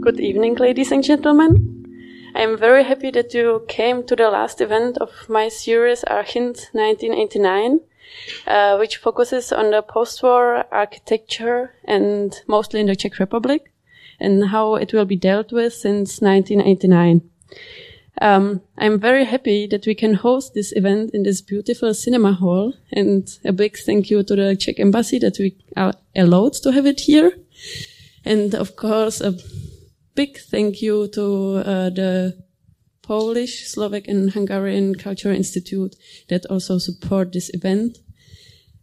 Good evening, ladies and gentlemen. I am very happy that you came to the last event of my series Archint 1989, uh, which focuses on the post-war architecture and mostly in the Czech Republic and how it will be dealt with since 1989. Um, I'm very happy that we can host this event in this beautiful cinema hall and a big thank you to the Czech embassy that we are allowed to have it here. And of course, a big thank you to uh, the Polish, Slovak, and Hungarian Cultural Institute that also support this event.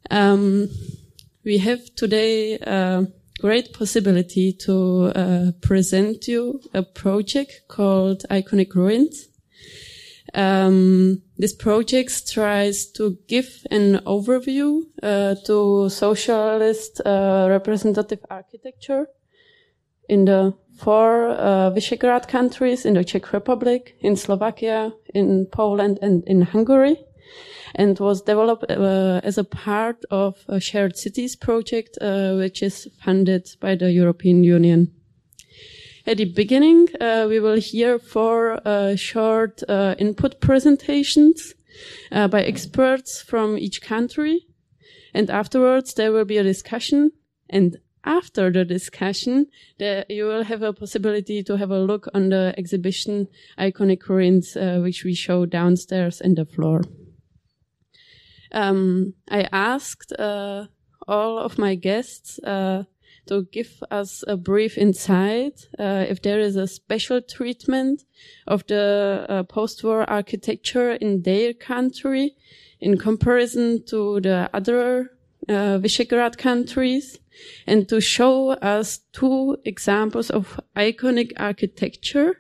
Um, we have today a great possibility to uh, present you a project called Iconic Ruins. Um, this project tries to give an overview uh, to socialist uh, representative architecture in the four uh, Visegrad countries in the Czech Republic, in Slovakia, in Poland, and in Hungary, and was developed uh, as a part of a shared cities project, uh, which is funded by the European Union. At the beginning, uh, we will hear four uh, short uh, input presentations by experts from each country, and afterwards there will be a discussion and after the discussion, you will have a possibility to have a look on the exhibition Iconic Ruins, uh, which we show downstairs in the floor. Um, I asked uh, all of my guests to give us a brief insight uh, if there is a special treatment of the uh, post-war architecture in their country in comparison to the other uh, Visegrad countries and to show us two examples of iconic architecture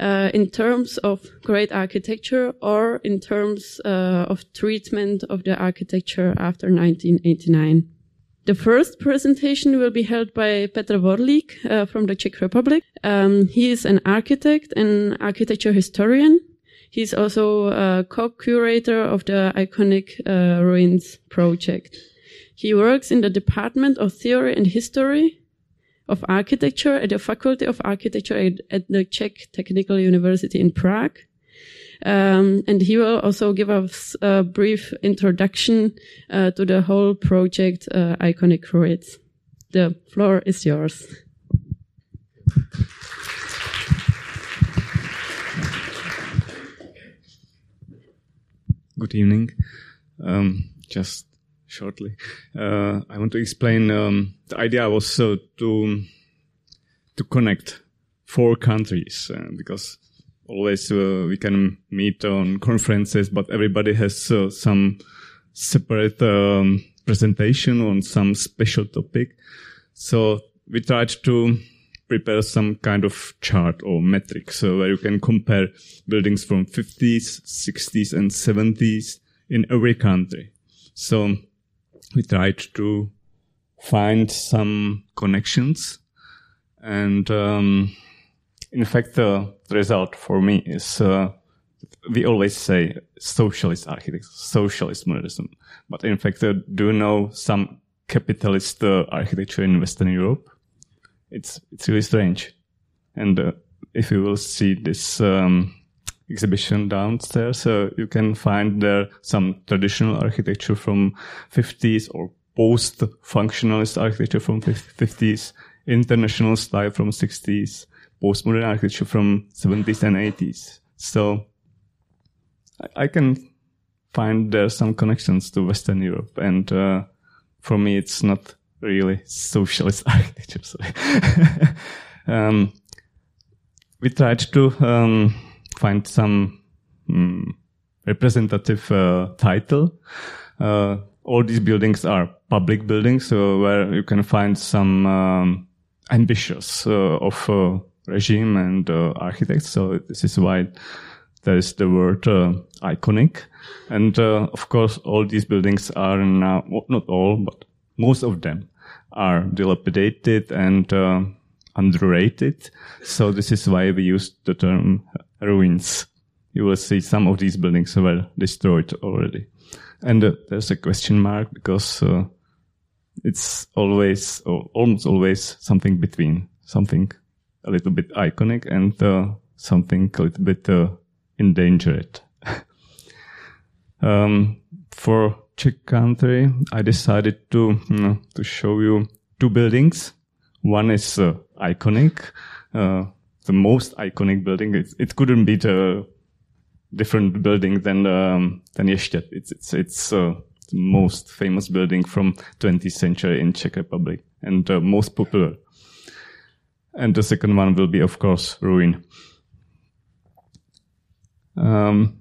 uh, in terms of great architecture or in terms uh, of treatment of the architecture after 1989. The first presentation will be held by Petr Vorlík uh, from the Czech Republic. Um, he is an architect and architecture historian. He's also a co-curator of the iconic uh, ruins project. He works in the Department of Theory and History of Architecture at the Faculty of Architecture at, at the Czech Technical University in Prague. Um, and he will also give us a brief introduction uh, to the whole project, uh, Iconic Ruins. The floor is yours. Good evening. Um, just shortly. Uh, I want to explain. Um, the idea was uh, to to connect four countries uh, because always uh, we can meet on conferences, but everybody has uh, some separate um, presentation on some special topic. So we tried to prepare some kind of chart or metrics so where you can compare buildings from 50s, 60s, and 70s in every country. So we tried to find some connections and um, in fact the result for me is uh, we always say socialist architecture socialist modernism. But in fact uh, do you know some capitalist uh, architecture in western europe? It's it's really strange. And uh, if you will see this um, exhibition downstairs. So you can find there some traditional architecture from 50s or post functionalist architecture from 50s, international style from 60s, postmodern architecture from 70s and 80s. So I, I can find there some connections to Western Europe. And, uh, for me, it's not really socialist architecture. um, we tried to, um, find some um, representative uh, title. Uh, all these buildings are public buildings, so where you can find some um, ambitious uh, of uh, regime and uh, architects. So this is why there is the word uh, iconic. And of course, all these buildings are now, well, not all, but most of them are dilapidated and underrated. So this is why we use the term ruins. You will see some of these buildings were destroyed already. And uh, there's a question mark because uh, it's always, or almost always, something between something a little bit iconic and uh, something a little bit uh, endangered. um, for Czech country, I decided to to show you two buildings. One is uh, iconic, uh, the most iconic building. It, it couldn't be the different building than um, than Ještěd. It's it's it's uh, the most famous building from 20th century in Czech Republic and uh, most popular. And the second one will be, of course, ruin. Um,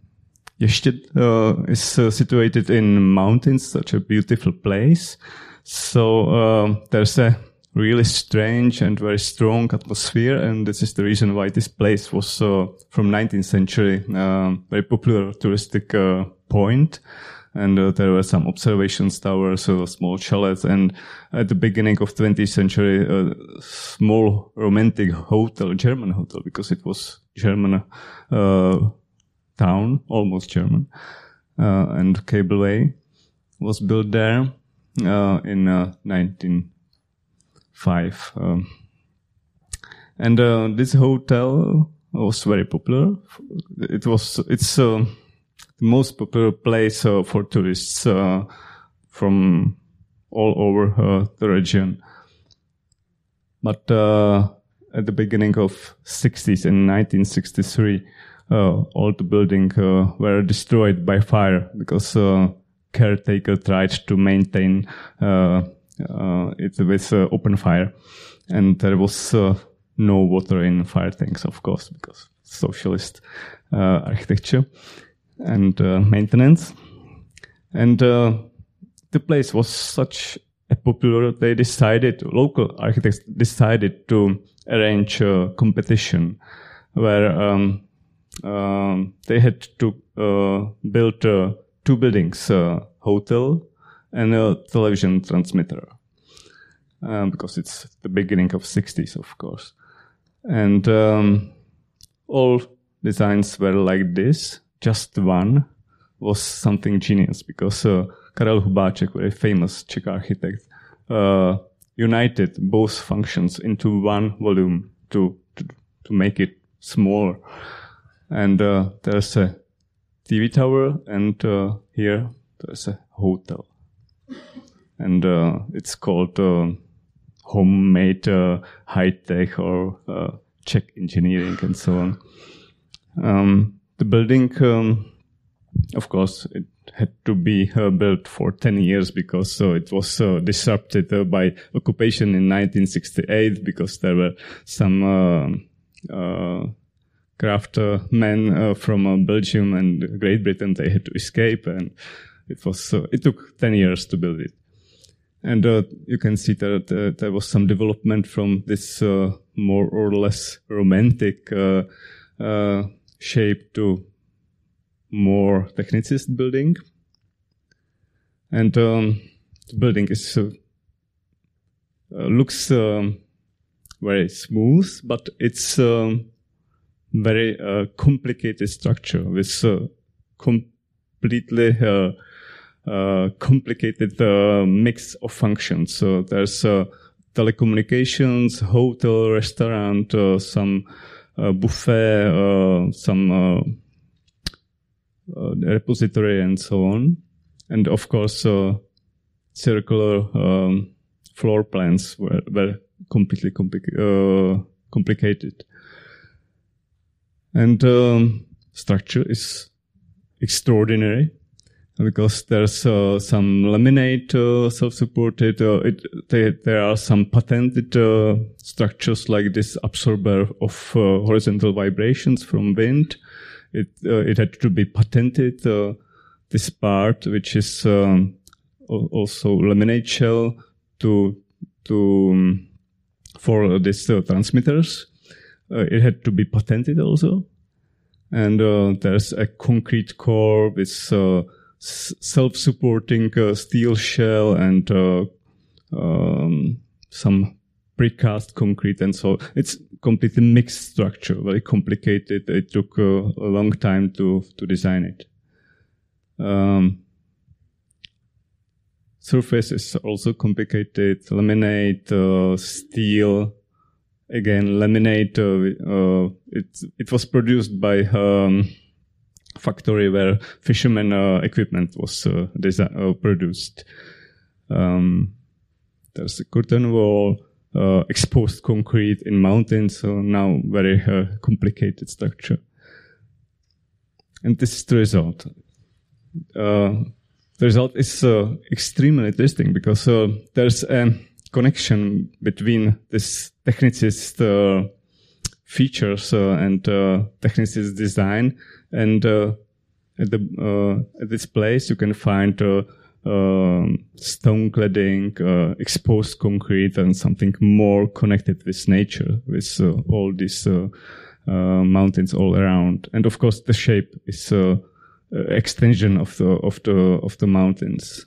uh, is uh, situated in mountains, such a beautiful place. So uh, there's a really strange and very strong atmosphere, and this is the reason why this place was uh, from 19th century um, very popular touristic uh, point and uh, there were some observation towers, uh, small chalets, and at the beginning of 20th century, a small romantic hotel, German hotel, because it was German uh, town, almost German, uh, and cableway was built there uh, in 1905. Uh, um, and this hotel was very popular. It was, it's, most popular place uh, for tourists uh, from all over uh, the region. But at the beginning of 60s in 1963, all the buildings were destroyed by fire because caretaker tried to maintain uh, uh, it with uh, open fire, and there was no water in fire tanks, of course, because socialist architecture and uh, maintenance. And uh, the place was such a popular, they decided, local architects decided to arrange a competition where um, um, they had to uh, build uh, two buildings, a hotel and a television transmitter. Um, because it's the beginning of 60s, of course. And um, all designs were like this just one was something genius because uh, Karel Hubáček, very famous Czech architect, uh, united both functions into one volume to, to, to make it smaller. And uh, there's a TV tower, and uh, here there's a hotel. And uh, it's called uh, homemade high tech or Czech engineering and so on. Um, the building, um, of course, it had to be uh, built for 10 years because uh, it was uh, disrupted uh, by occupation in 1968 because there were some uh, uh, craft men from Belgium and Great Britain. They had to escape and it was, it took 10 years to build it. And you can see that there was some development from this more or less romantic shape to more technicist building. And um, the building is uh, uh, looks um, very smooth, but it's um, very uh, complicated structure with uh, completely uh, uh, complicated mix of functions. So there's telecommunications, hotel, restaurant, some buffet, some repository, and so on. And of course, circular um, floor plans were, were completely compli- complicated. And um, structure is extraordinary because there's uh, some laminate uh, self-supported. Uh, it, they, there are some patented uh, structures like this absorber of uh, horizontal vibrations from wind. It uh, it had to be patented. this part, which is um, also laminate shell, to to um, for this transmitters, it had to be patented also. And there's a concrete core with self-supporting uh, steel shell and uh, um, some precast concrete and so it's completely mixed structure very complicated it took uh, a long time to to design it um, surface is also complicated. Laminate, uh, steel, again, laminate. Uh, uh, it it was produced by um, factory where fisherman uh, equipment was uh, uh, produced. Um, there's a curtain wall, exposed concrete in mountains, so now very complicated structure. And this is the result. Uh, the result is uh, extremely interesting because uh, there's a connection between this technicist uh, features uh, and uh, technicist design and at the at this place you can find um, stone cladding, uh, exposed concrete, and something more connected with nature, with uh, all these uh, mountains all around. And of course, the shape is uh, extension of the of the of the mountains.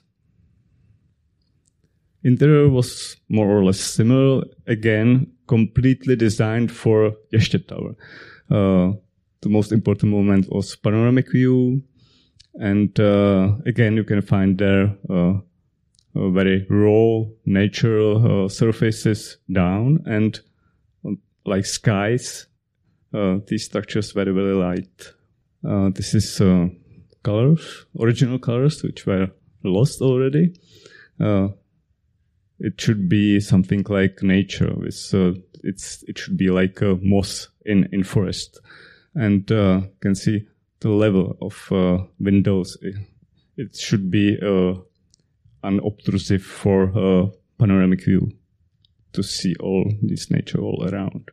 Interior was more or less similar. Again, completely designed for Ještěd Tower. Uh, the most important moment was panoramic view, and uh, again, you can find there uh, very raw natural uh, surfaces down and like skies. Uh, these structures very very light. this is colors, original colors, which were lost already. Uh, it should be something like nature. With, uh, it's it should be like moss in in forest, and uh, can see the level of uh, windows. It, should be uh, unobtrusive for a panoramic view to see all this nature all around,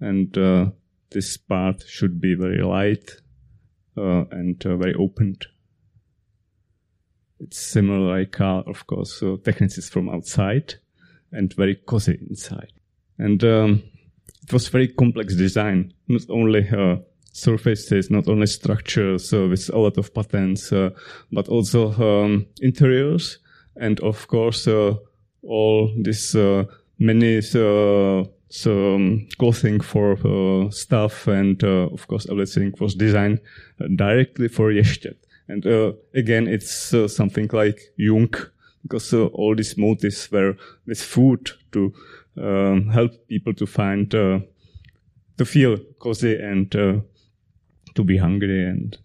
and uh, this part should be very light uh, and uh, very opened. It's similar like car, of course, so techniques from outside and very cozy inside. And um, it was very complex design, not only uh, surfaces, not only structures uh, with a lot of patterns, uh, but also um, interiors, and of course uh, all this many so um, clothing for uh, stuff and uh, of course everything was designed uh, directly for Ještěd. And uh, again, it's uh, something like Jung because uh, all these motives were with food to um, help people to find to feel cozy and to be hungry and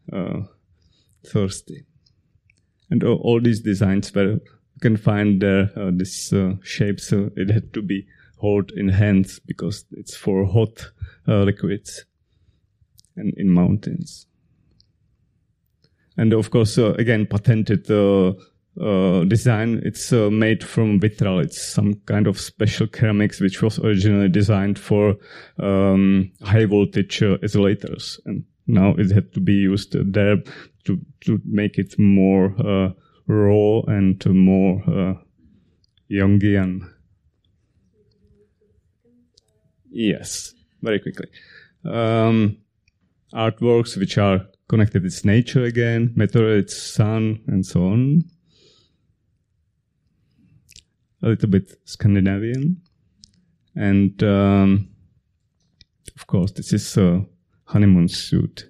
thirsty. And all these designs were you can find there this shapes. it had to be hold in hands because it's for hot uh, liquids and in mountains. And of course, uh, again, patented uh, uh design. It's uh, made from vitral. It's some kind of special ceramics which was originally designed for um, high voltage uh, isolators, and now it had to be used there to to make it more raw and more Jungian. Yes, very quickly. Um, artworks which are connected with nature again, meteorites, sun, and so on. A little bit Scandinavian. And um, of course, this is a honeymoon suit.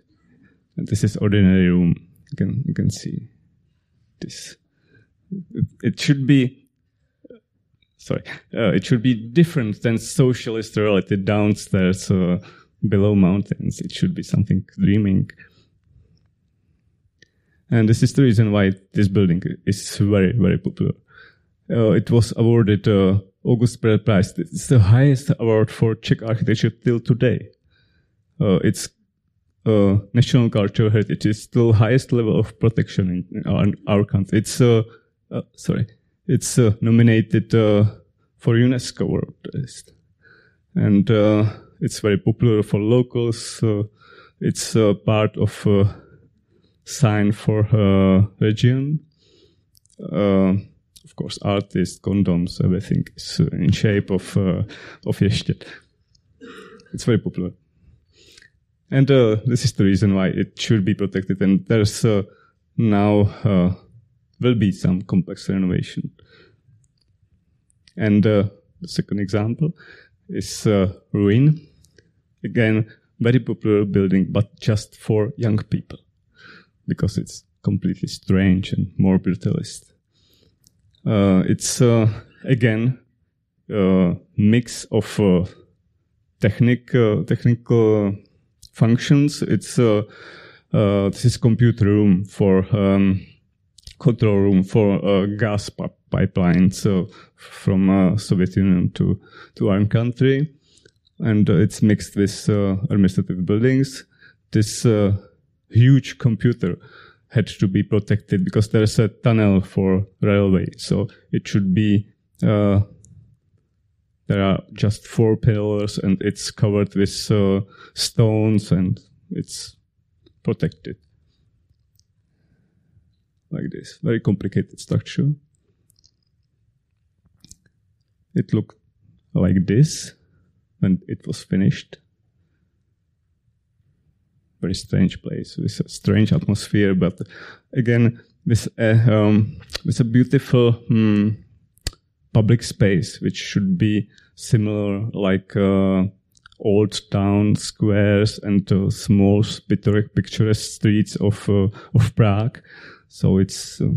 This is ordinary room. You can, you can see this. It, it should be sorry, uh, it should be different than socialist reality downstairs uh, below mountains. It should be something dreaming. And this is the reason why this building is very, very popular. Uh, it was awarded uh, August Prize. It's the highest award for Czech architecture till today. Uh, it's uh, national cultural heritage. It's the highest level of protection in our, our country. It's uh, uh, sorry, it's uh, nominated uh, for UNESCO World List, and uh, it's very popular for locals. it's part of sign for a region. of course, artists, condoms, everything is in shape of of Ještěd. It's very popular. And uh, this is the reason why it should be protected. And there's uh, now uh, will be some complex renovation. And uh, the second example is uh, Ruin. Again, very popular building, but just for young people because it's completely strange and more brutalist. Uh, it's again a mix of technic, technical functions. It's uh, this is computer room for um, control room for uh, gas pipelines from uh, Soviet Union to to our country, and it's mixed with administrative buildings. This huge computer had to be protected because there's a tunnel for railway. So it should be, uh, there are just four pillars and it's covered with uh, stones and it's protected. Like this. Very complicated structure. It looked like this when it was finished very strange place with a strange atmosphere, but again, with a, um, with a beautiful um, public space, which should be similar like uh, old town squares and uh, small picturesque streets of uh, of Prague. So it's uh,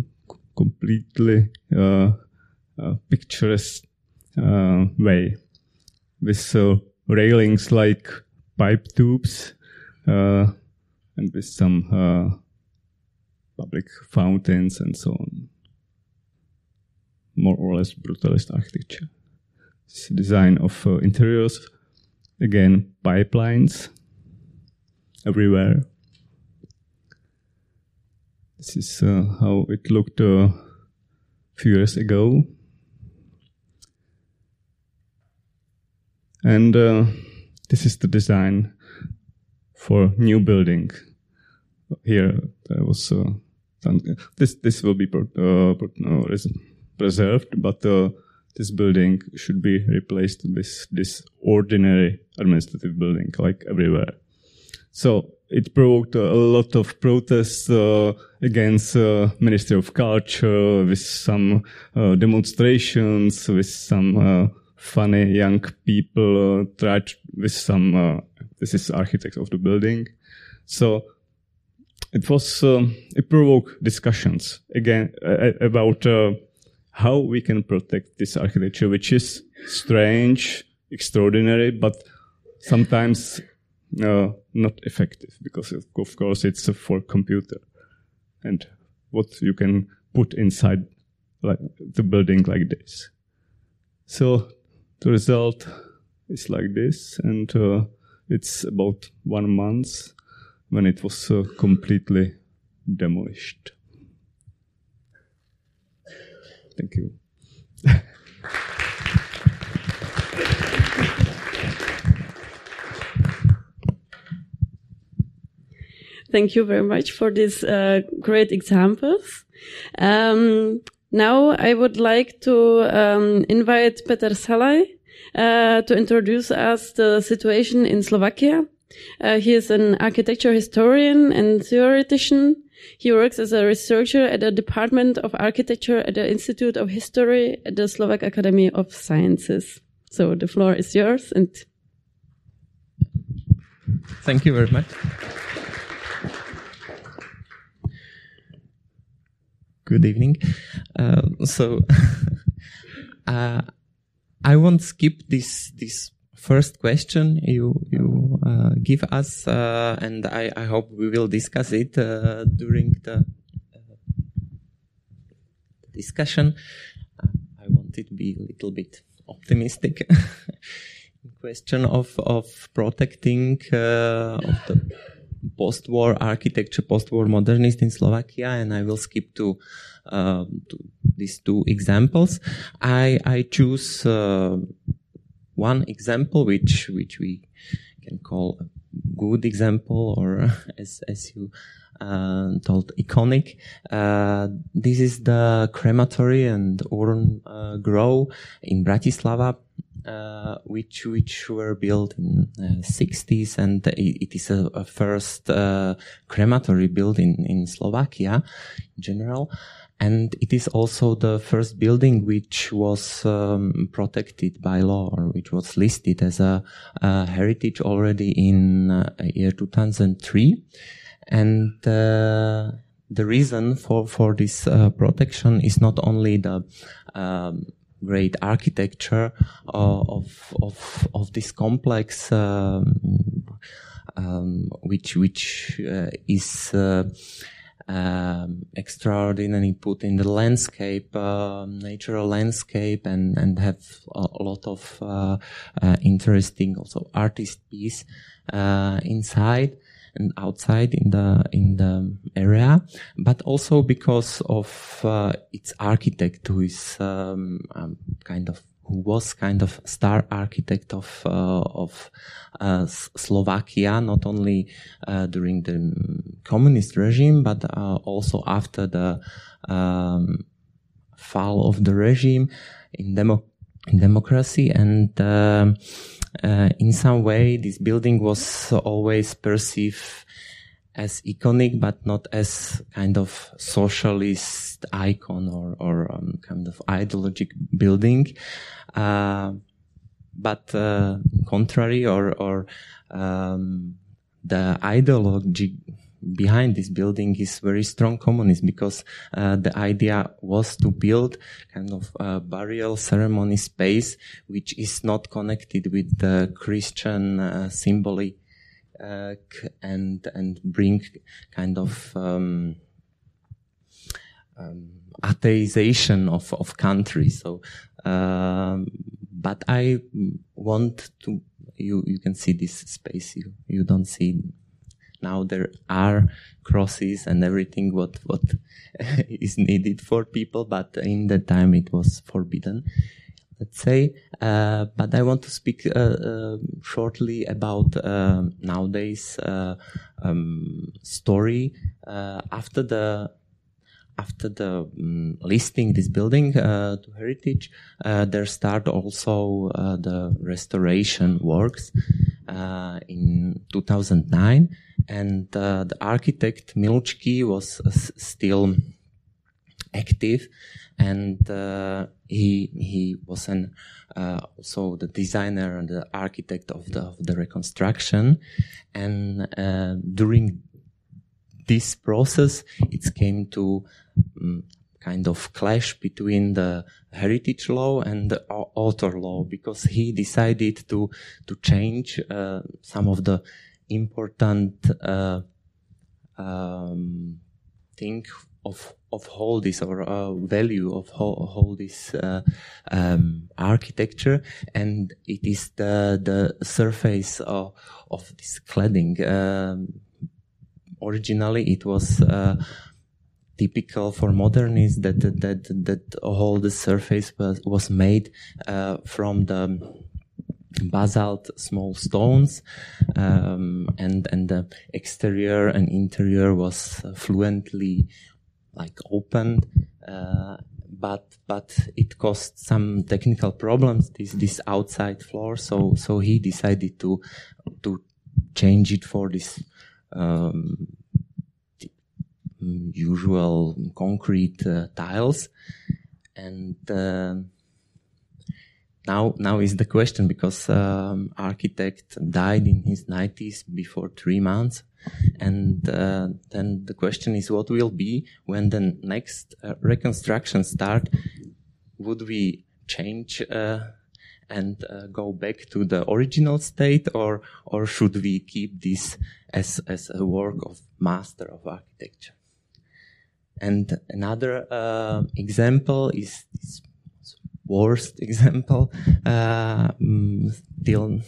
completely uh, picturesque uh, way with railings like pipe tubes and with some public fountains and so on. More or less brutalist architecture. This is a design of uh, interiors, again, pipelines everywhere. This is uh, how it looked a few years ago. And uh, this is the design for new building. Here there was uh, this this will be uh, preserved, but uh, this building should be replaced with this ordinary administrative building, like everywhere. So it provoked a lot of protests uh, against uh, Ministry of Culture, with some uh, demonstrations, with some funny young people tried with some this is architects of the building. So it was, um, it provoked discussions again uh, about uh, how we can protect this architecture, which is strange, extraordinary, but sometimes uh, not effective because of course it's for computer and what you can put inside like the building like this. So the result is like this and uh, it's about one month when it was uh, completely demolished. Thank you. Thank you very much for these uh, great examples. Um, now I would like to um, invite Peter Szalay uh, to introduce us the situation in Slovakia. Uh, he is an architecture historian and theoretician. He works as a researcher at the Department of Architecture at the Institute of History at the Slovak Academy of Sciences. So the floor is yours and Thank you very much. Good evening. Uh, so, uh, I won't skip this this first question you you give us, uh, and I, I hope we will discuss it uh, during the uh, discussion. Uh, I wanted to be a little bit optimistic. question of of protecting uh, of the post-war architecture, post-war modernist in Slovakia, and I will skip to, uh, to these two examples. I I choose uh, one example which which we can call a good example, or as as you uh, told, iconic. Uh, this is the crematory and urn uh, grow in Bratislava uh, which which were built in uh, 60s and it, it is a, a first uh, crematory built in, in Slovakia in general and it is also the first building which was um, protected by law or which was listed as a, a heritage already in uh, year 2003 and uh, the reason for for this uh, protection is not only the um, great architecture uh, of of of this complex, um, um, which which uh, is. Uh, um, extraordinary put in the landscape, uh, natural landscape, and and have a, a lot of uh, uh, interesting also artist piece uh, inside and outside in the in the area, but also because of uh, its architect, who is um, um, kind of who was kind of star architect of uh, of uh, Slovakia, not only uh, during the communist regime, but uh, also after the um, fall of the regime in, demo- in democracy. And um, uh, in some way, this building was always perceived as iconic, but not as kind of socialist icon or, or um, kind of ideologic building. Uh, but uh, contrary or, or um, the ideology behind this building is very strong communist because uh, the idea was to build kind of a burial ceremony space which is not connected with the Christian uh, symbolic uh, and and bring kind of um, um, atheization of of country. So, um, but I want to. You you can see this space. You you don't see now there are crosses and everything what what is needed for people but in that time it was forbidden let's say. Uh, but I want to speak uh, uh, shortly about um, nowadays uh, um, story uh, after the after the um, listing this building uh, to heritage. there start also the restoration works in 2009, and the architect Milučký was still active and uh, he he was an uh, also the designer and the architect of the of the reconstruction, and uh, during this process, it came to um, kind of clash between the heritage law and the author law because he decided to to change uh, some of the important uh, um, thing of of whole this or uh, value of whole this uh, um, architecture, and it is the the surface of, of this cladding. Um, originally, it was uh, typical for modernists that that that, that all the surface was was made uh, from the basalt small stones um, and and the exterior and interior was fluently like opened, uh, but but it caused some technical problems. This this outside floor, so so he decided to to change it for this um, usual concrete uh, tiles, and uh, now now is the question because um, architect died in his 90s before three months. And uh, then the question is what will be when the next uh, reconstruction start? Would we change uh, and uh, go back to the original state? Or or should we keep this as as a work of master of architecture and another uh, example is this worst example uh, mm, still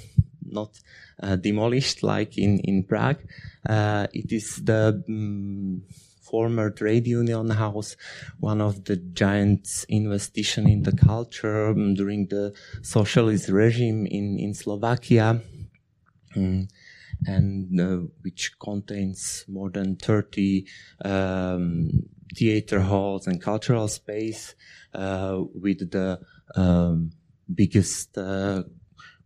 not uh, demolished like in, in Prague. Uh, it is the um, former trade union house, one of the giant investigation in the culture um, during the socialist regime in, in Slovakia. And uh, which contains more than 30 um, theater halls and cultural space uh, with the um, biggest uh,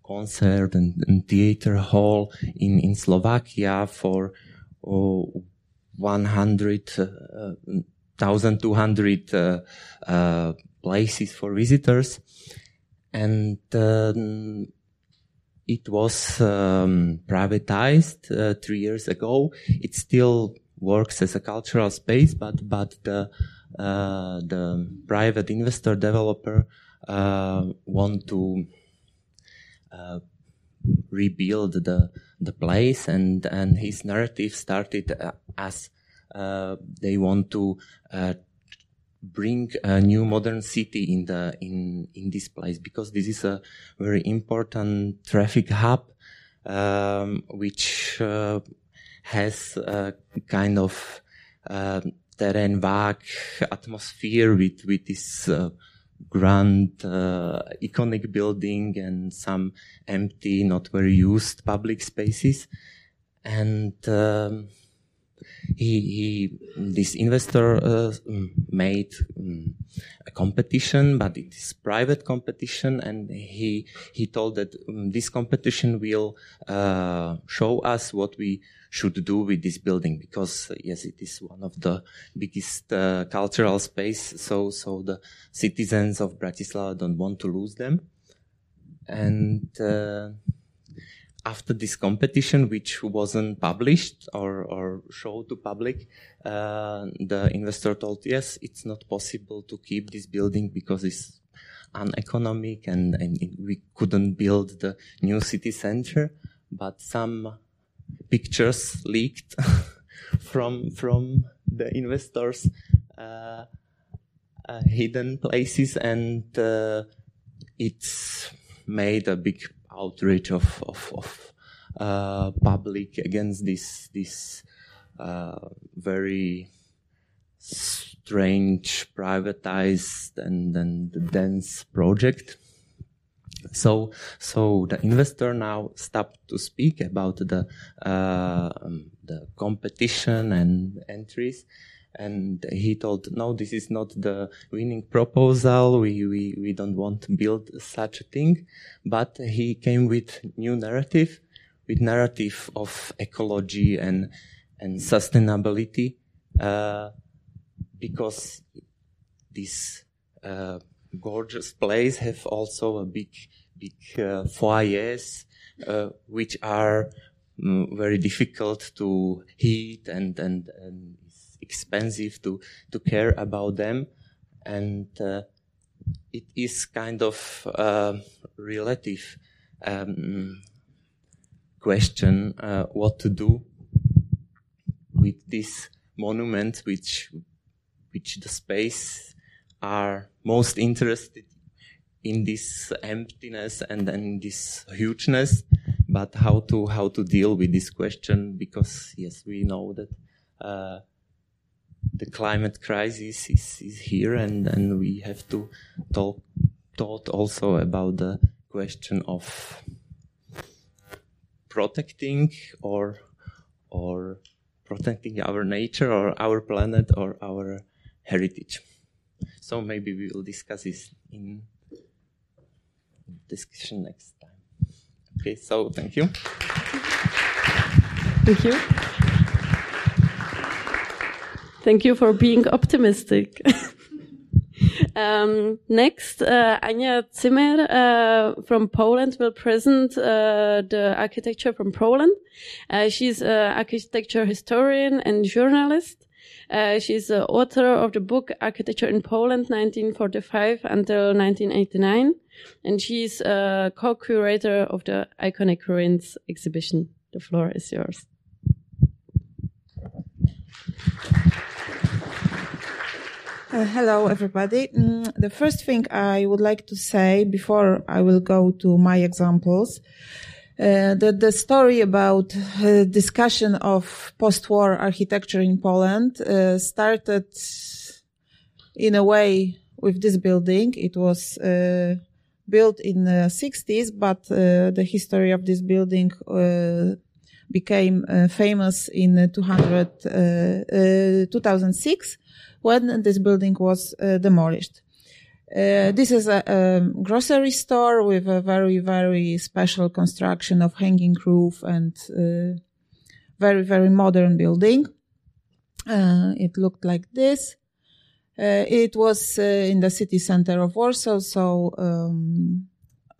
concert and, and, theater hall in, in Slovakia for oh, 100, uh, 1,200 uh, uh, places for visitors. And um, it was um, privatized uh, three years ago. It's still works as a cultural space, but but the uh, the private investor developer uh, want to uh, rebuild the the place, and and his narrative started uh, as uh, they want to uh, bring a new modern city in the in in this place because this is a very important traffic hub um, which uh, has a kind of uh, terrain vague atmosphere with with this uh, grand uh, iconic building and some empty not very used public spaces. And um, he, he this investor uh, made um, a competition, but it is private competition, and he he told that um, this competition will uh, show us what we should do with this building because uh, yes, it is one of the biggest uh, cultural space. So so the citizens of Bratislava don't want to lose them, and uh, after this competition, which wasn't published or, or showed to public, uh, the investor told, yes, it's not possible to keep this building because it's uneconomic and, and we couldn't build the new city center. But some pictures leaked from, from the investors, uh, uh, hidden places and, uh, it's made a big outrage of of, of uh, public against this this uh, very strange privatized and, and dense project. So, so the investor now stopped to speak about the uh, the competition and entries, and he told, no, this is not the winning proposal. We, we, we don't want to build such a thing. But he came with new narrative, with narrative of ecology and, and sustainability, uh, because this, uh, gorgeous place have also a big, big, uh, foyers, uh, which are mm, very difficult to heat and, and, and expensive to to care about them, and uh, it is kind of uh, relative um, question uh, what to do with this monument, which which the space are most interested in this emptiness and then this hugeness. But how to how to deal with this question? Because yes we know that uh, the climate crisis is, is here and, and we have to talk thought also about the question of protecting or or protecting our nature or our planet or our heritage. So maybe we will discuss this in discussion next time. Okay, so thank you. Thank you. Thank you for being optimistic. um, next, uh, Anya Cymer uh, from Poland will present uh, the architecture from Poland. Uh, she's an architecture historian and journalist. Uh, she's the author of the book Architecture in Poland, 1945 until 1989, and she's a co-curator of the Iconic Ruins exhibition. The floor is yours. Uh, hello, everybody. Mm, the first thing I would like to say before I will go to my examples, uh, that the story about uh, discussion of post-war architecture in Poland uh, started in a way with this building. It was uh, built in the 60s, but uh, the history of this building became famous in 200, 2006 when this building was uh, demolished. Uh, this is a, a, grocery store with a very, very special construction of hanging roof and uh, very, very modern building. Uh, it looked like this. Uh, it was uh, in the city center of Warsaw, so um,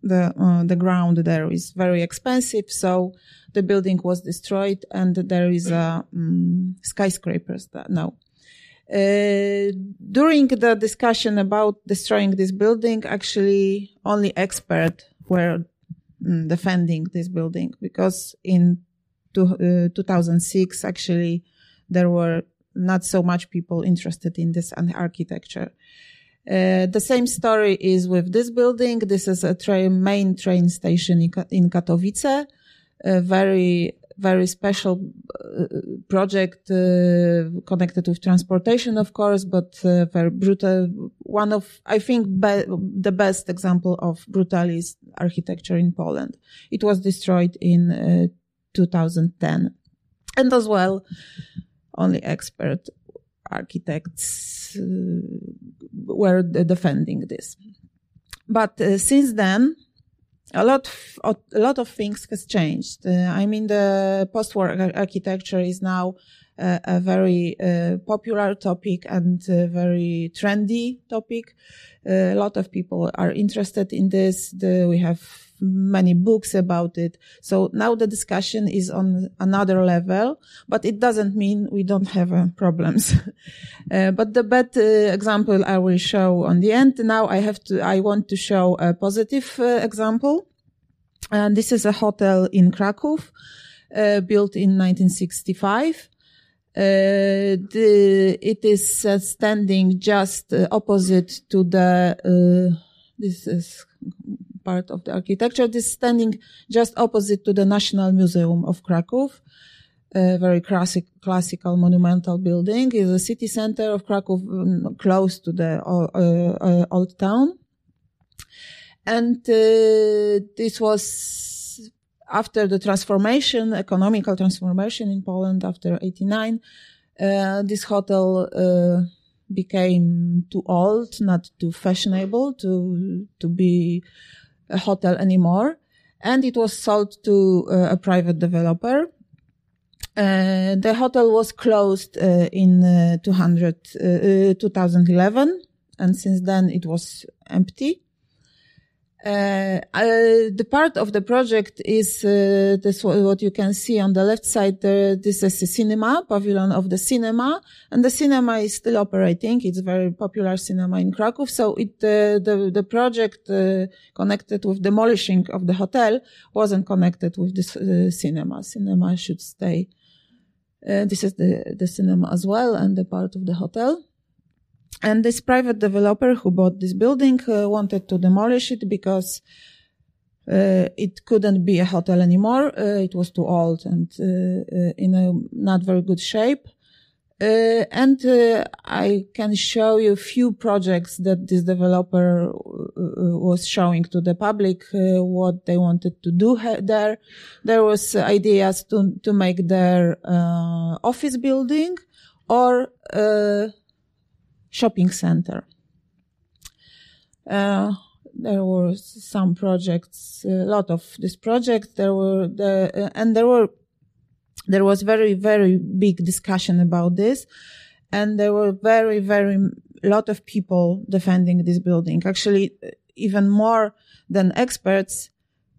the the ground there is very expensive, so the building was destroyed, and there is a um, skyscrapers now. Uh, during the discussion about destroying this building, actually only experts were um, defending this building because in uh, 2006, actually, there were not so much people interested in this architecture. Uh, the same story is with this building. This is a train, main train station in, in Katowice. A very very special uh, project uh, connected with transportation, of course, but uh, very brutal. One of, I think, be- the best example of brutalist architecture in Poland. It was destroyed in 2010. And as well, only expert architects uh, were defending this. But uh, since then, a lot of, a lot of things has changed. Uh, I mean, the post-war architecture is now uh, a very uh, popular topic and very trendy topic. a lot of people are interested in this. The, we have many books about it. So now the discussion is on another level, but it doesn't mean we don't have uh, problems. uh, but the bad uh, example I will show on the end. Now I have to, I want to show a positive uh, example. And this is a hotel in Krakow, uh, built in 1965. Uh, the, it is standing just opposite to the, this is part of the architecture. This is standing just opposite to the National Museum of Krakow. A very classic, classical monumental building is a city center of Krakow, um, close to the uh, uh, old town. And uh, this was after the transformation, economical transformation in Poland after 89. Uh, this hotel uh, became too old, not too fashionable to to be a hotel anymore, and it was sold to uh, a private developer. Uh, the hotel was closed uh, in uh, 200, uh, 2011, and since then it was empty. Uh, uh, the part of the project is uh, this what you can see on the left side there this is a cinema pavilion of the cinema and the cinema is still operating. It's a very popular cinema in krakow so it the the project connected with demolishing of the hotel wasn't connected with this cinema. Cinema should stay. This is the the cinema as well and the part of the hotel and this private developer who bought this building uh, wanted to demolish it because uh, it couldn't be a hotel anymore. Uh, it was too old and uh, uh, in a not very good shape. Uh, and I can show you a few projects that this developer was showing to the public what they wanted to do there. There was ideas to to make their office building or shopping center. Uh, there were some projects, a lot of this project. There were the, uh, and there were, there was very, very big discussion about this. And there were very, very lot of people defending this building. Actually, even more than experts,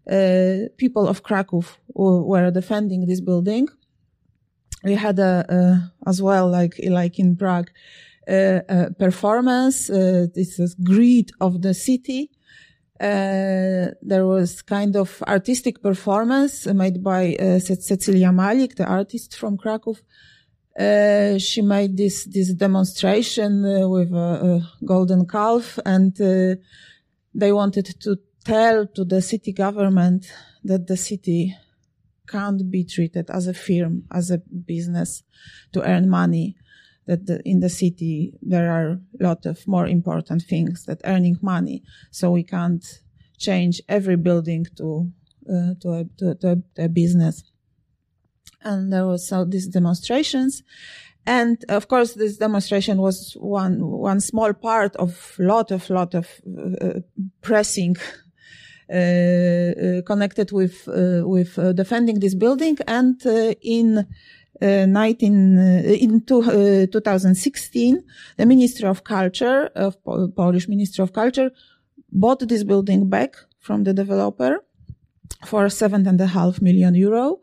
uh, people of Krakow were defending this building. We had a, as well, like, like in Prague, performance. Uh, this is greed of the city. there was kind of artistic performance made by Cecylia Malik, the artist from Krakow. Uh, she made this this demonstration uh, with a, a, golden calf, and uh, they wanted to tell to the city government that the city can't be treated as a firm, as a business to earn money that the, in the city there are a lot of more important things that earning money. So we can't change every building to uh, to, a, to, to, a, business. And there was so these demonstrations. And of course, this demonstration was one, one small part of lot of, lot of uh, pressing uh, uh, connected with uh, with uh, defending this building. And uh, in 19, uh, in two, uh, 2016, the Ministry of Culture, of Polish Ministry of Culture, bought this building back from the developer for seven and a half million euro.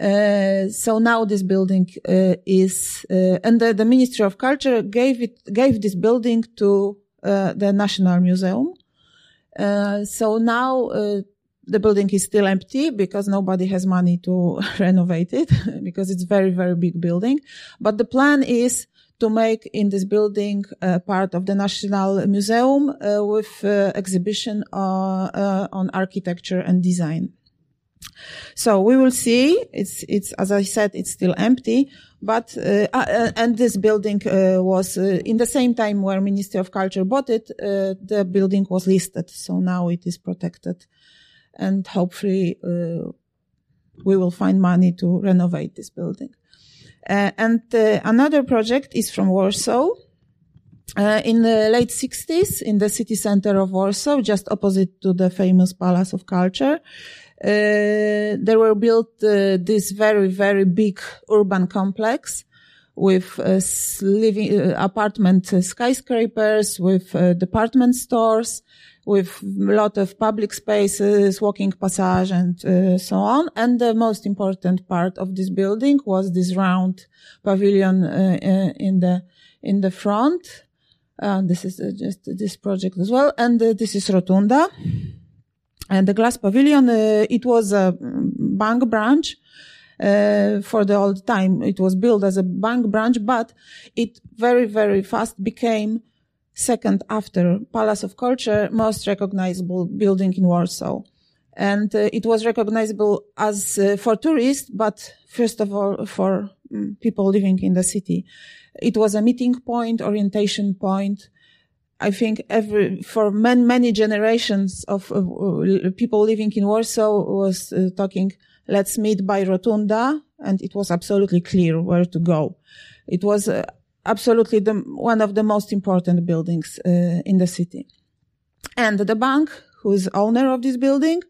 Uh, so now this building uh, is, uh, and the, the, Ministry of Culture gave it, gave this building to uh, the National Museum. Uh, so now the building is still empty because nobody has money to renovate it because it's very very big building. But the plan is to make in this building part of the National Museum with exhibition on architecture and design. So we will see. It's, it's, as I said, it's still empty, but, uh, uh, and this building, uh, was, uh, in the same time where Ministry of Culture bought it, uh, the building was listed. So now it is protected and hopefully, uh, we will find money to renovate this building. and another project is from Warsaw. in the late 60s, in the city center of Warsaw, just opposite to the famous Palace of Culture, uh, there were built uh, this very, very big urban complex with uh, living apartment skyscrapers, with department stores, with a lot of public spaces, walking passage, and uh, so on. And the most important part of this building was this round pavilion uh, in the in the front. Uh, this is just this project as well, and this is Rotunda. And the glass pavilion, uh, it was a bank branch. Uh, for the old time, it was built as a bank branch, but it very, very fast became second after Palace of Culture, most recognizable building in Warsaw. And uh, it was recognizable as uh, for tourists, but first of all for um, people living in the city. It was a meeting point, orientation point, I think every for many many generations of uh, people living in Warsaw was uh, talking. Let's meet by Rotunda, and it was absolutely clear where to go. It was uh, absolutely the, one of the most important buildings uh, in the city. And the bank, who's owner of this building,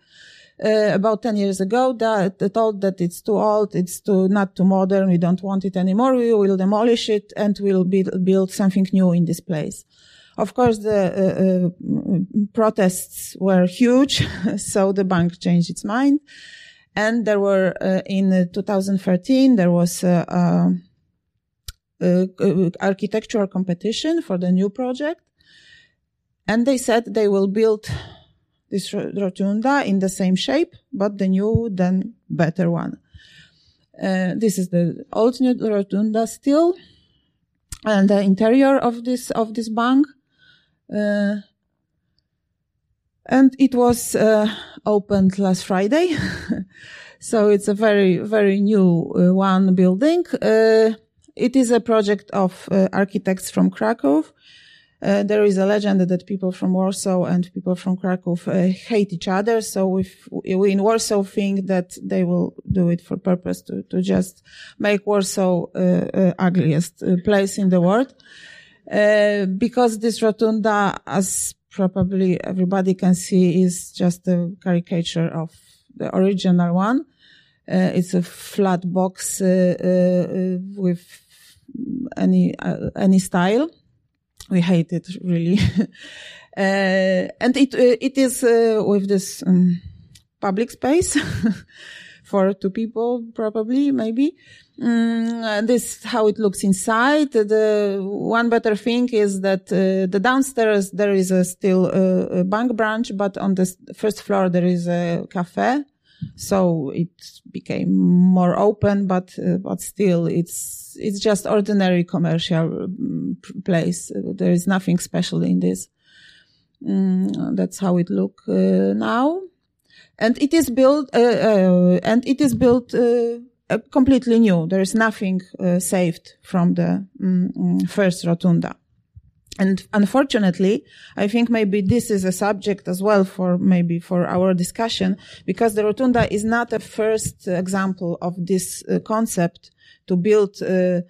uh, about 10 years ago that, that told that it's too old, it's too, not too modern, we don't want it anymore, we will demolish it and we'll build, build something new in this place. Of course, the uh, uh, protests were huge, so the bank changed its mind. And there were, uh, in 2013, there was a, architectural competition for the new project. And they said they will build this rotunda in the same shape, but the new, then better one. Uh, this is the old new rotunda still, and the interior of this of this bank. Uh, and it was uh, opened last Friday. so it's a very, very new uh, one building. Uh, it is a project of uh, architects from Krakow. Uh, there is a legend that people from Warsaw and people from Krakow hate each other. So if we in Warsaw think that they will do it for purpose to, to just make Warsaw ugliest place in the world. Uh, because this rotunda, as probably everybody can see, is just a caricature of the original one. Uh, it's a flat box uh, uh with any uh, any style. We hate it really, and it it is with this um, public space for two people, probably maybe. Mm, this is how it looks inside. The one better thing is that uh, the downstairs there is a still a, a bank branch, but on the first floor there is a cafe, so it became more open. But uh, but still, it's it's just ordinary commercial um, place. There is nothing special in this. Mm, that's how it look uh, now, and it is built uh, uh, and it is built uh, completely new. There is nothing uh, saved from the um, first rotunda. And unfortunately, I think maybe this is a subject as well for maybe for our discussion because the rotunda is not a first example of this uh, concept to build uh,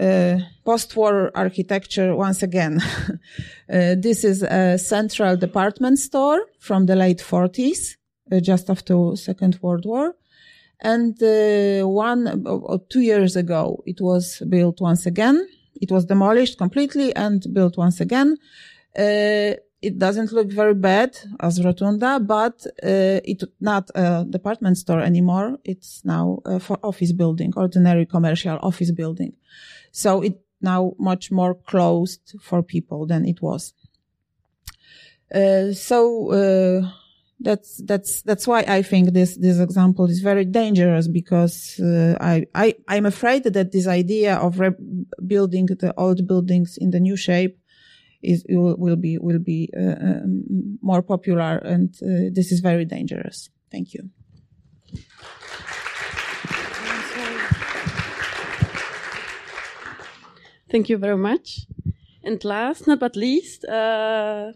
uh, post-war architecture once again. uh, this is a central department store from the late 40s, uh, just after Second World War. And uh, one or two years ago, it was built once again. It was demolished completely and built once again. Uh, it doesn't look very bad as Rotunda, but uh, it's not a department store anymore. It's now uh, for office building, ordinary commercial office building. So it now much more closed for people than it was. Uh, so uh, that's that's that's why I think this this example is very dangerous because uh, I I I'm afraid that this idea of building the old buildings in the new shape is will, will be will be uh, um, more popular, and uh, this is very dangerous. Thank you. Thank you very much. And last but not least, uh,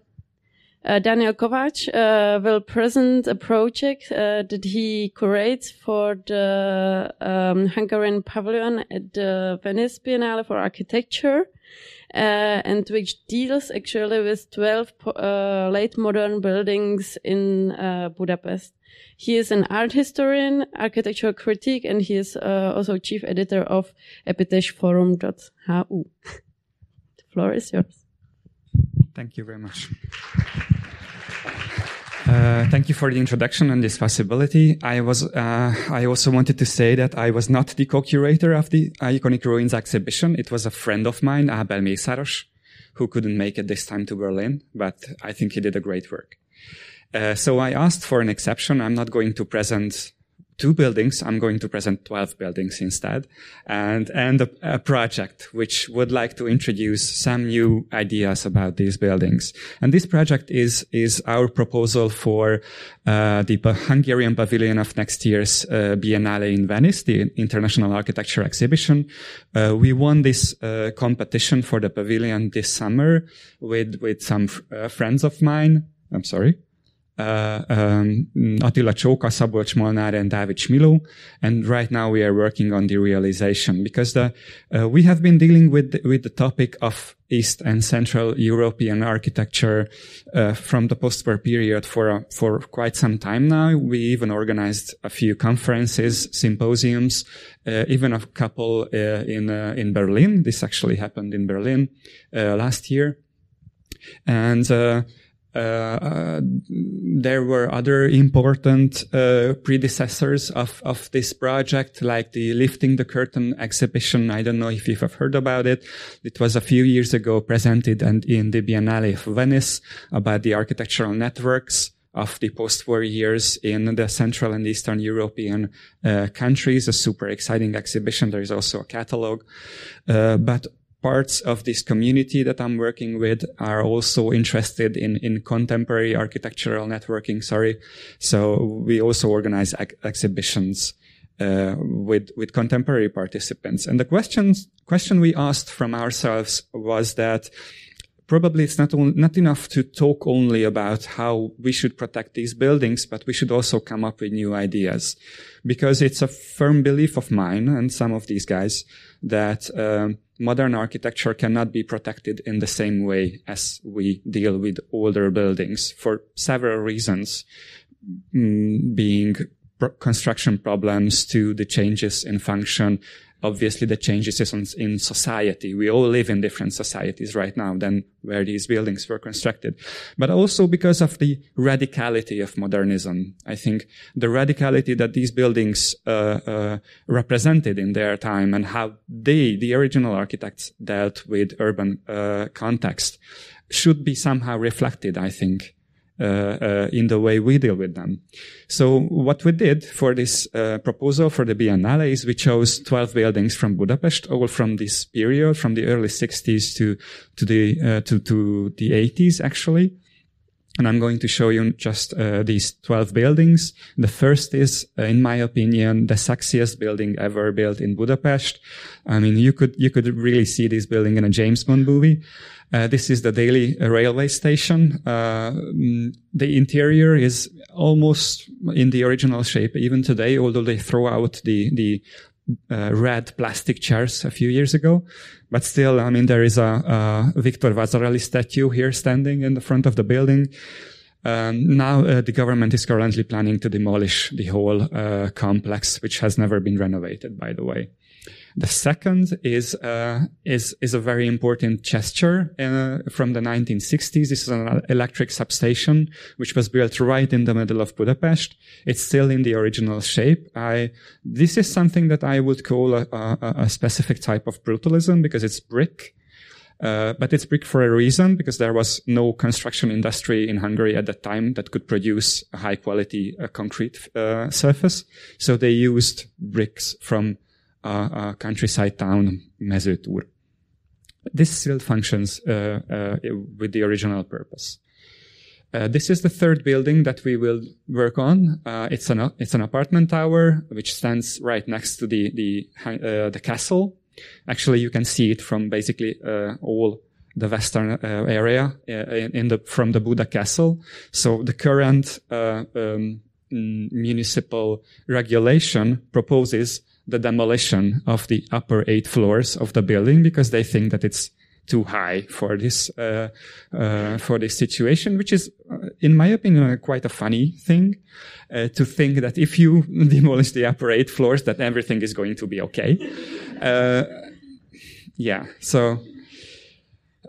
uh, Daniel Kovács uh, will present a project uh, that he curates for the um, Hungarian pavilion at the Venice Biennale for Architecture, uh, and which deals actually with 12 uh, late modern buildings in uh, Budapest. He is an art historian, architectural critic, and he is also chief editor of epiteszforum.hu. the floor is yours. Thank you very much. Uh, thank you for the introduction and this possibility. I was, uh, I also wanted to say that I was not the co-curator of the Iconic Ruins exhibition. It was a friend of mine, Abel who couldn't make it this time to Berlin, but I think he did a great work. Uh, so I asked for an exception. I'm not going to present two buildings. I'm going to present 12 buildings instead and, and a, a, project which would like to introduce some new ideas about these buildings. And this project is, is our proposal for, uh, the Hungarian pavilion of next year's, uh, Biennale in Venice, the International Architecture Exhibition. Uh, we won this, uh, competition for the pavilion this summer with, with some uh, friends of mine. I'm sorry Attila Csóka, Szabolcs Molnár, and David Smiló. And right now we are working on the realization because the, uh, we have been dealing with, the, with the topic of East and Central European architecture uh, from the post-war period for uh, for quite some time now. We even organized a few conferences, symposiums, uh, even a couple uh, in uh, in Berlin. This actually happened in Berlin uh, last year, and uh, uh, there were other important uh, predecessors of, of this project, like the Lifting the Curtain exhibition. I don't know if you've heard about it. It was a few years ago presented and in the Biennale of Venice about the architectural networks of the post-war years in the Central and Eastern European uh, countries. A super exciting exhibition. There is also a catalog. Uh, but parts of this community that I'm working with are also interested in, in contemporary architectural networking. Sorry. So we also organize ex- exhibitions, uh, with, with contemporary participants. And the questions, question we asked from ourselves was that probably it's not, not enough to talk only about how we should protect these buildings, but we should also come up with new ideas. Because it's a firm belief of mine and some of these guys that, um, modern architecture cannot be protected in the same way as we deal with older buildings for several reasons, mm, being construction problems to the changes in function obviously the changes in society. We all live in different societies right now than where these buildings were constructed. But also because of the radicality of modernism. I think the radicality that these buildings uh, uh, represented in their time and how they, the original architects, dealt with urban uh, context should be somehow reflected, I think, Uh, uh, in the way we deal with them. So what we did for this uh, proposal for the Biennale is we chose 12 buildings from Budapest, all from this period, from the early 60s to to the uh, to to the 80s actually. And I'm going to show you just uh, these 12 buildings. The first is, uh, in my opinion, the sexiest building ever built in Budapest. I mean, you could, you could really see this building in a James Bond movie. Uh, this is the Déli railway station. Uh, mm, the interior is almost in the original shape even today, although they throw out the the uh, red plastic chairs a few years ago. But still, I mean, there is a, a Victor Vasarely statue here standing in the front of the building. Um, now uh, the government is currently planning to demolish the whole uh, complex, which has never been renovated, by the way. The second is uh, is is a very important gesture uh, from the 1960s. This is an electric substation which was built right in the middle of Budapest. It's still in the original shape. I this is something that I would call a, a, a specific type of brutalism because it's brick. Uh, but it's brick for a reason because there was no construction industry in Hungary at that time that could produce a high quality uh, concrete uh, surface. So they used bricks from a countryside town, Mezőtúr. This still functions uh, uh, with the original purpose. Uh, this is the third building that we will work on. Uh, it's an it's an apartment tower which stands right next to the the uh, the castle. Actually, you can see it from basically uh, all the western area in, in, the from the Buda castle. So the current um, municipal regulation proposes the demolition of the upper eight floors of the building because they think that it's too high for this uh, uh, for this situation, which is, uh, in my opinion, quite a funny thing uh, to think that if you demolish the upper eight floors, that everything is going to be okay. Uh, yeah, so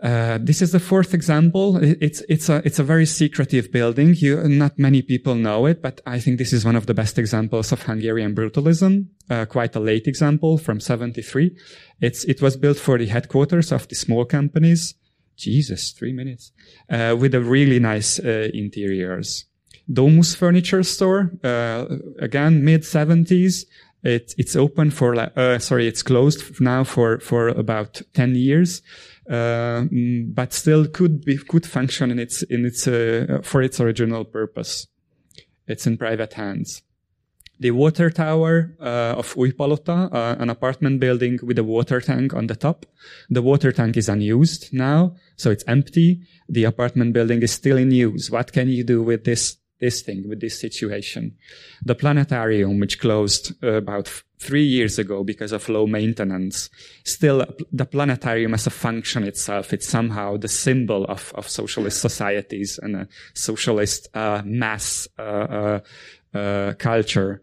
uh, this is the fourth example. It's it's a it's a very secretive building. You, not many people know it, but I think this is one of the best examples of Hungarian brutalism. Uh, quite a late example from '73. It's it was built for the headquarters of the small companies. Jesus, three minutes uh, with a really nice uh, interiors. Domus Furniture Store, uh, again mid '70s. It, it's open for, sorry, it's closed now for, for about 10 years. Uh, mm, but still could be could function in its in its uh, for its original purpose. It's in private hands. The water tower uh, of Újpalota, uh, an apartment building with a water tank on the top. The water tank is unused now, so it's empty. The apartment building is still in use. What can you do with this this thing, with this situation. The planetarium, which closed uh, about f- three years ago because of low maintenance, still the planetarium as a function itself, it's somehow the symbol of, of socialist societies and a socialist uh, mass uh, uh, uh culture.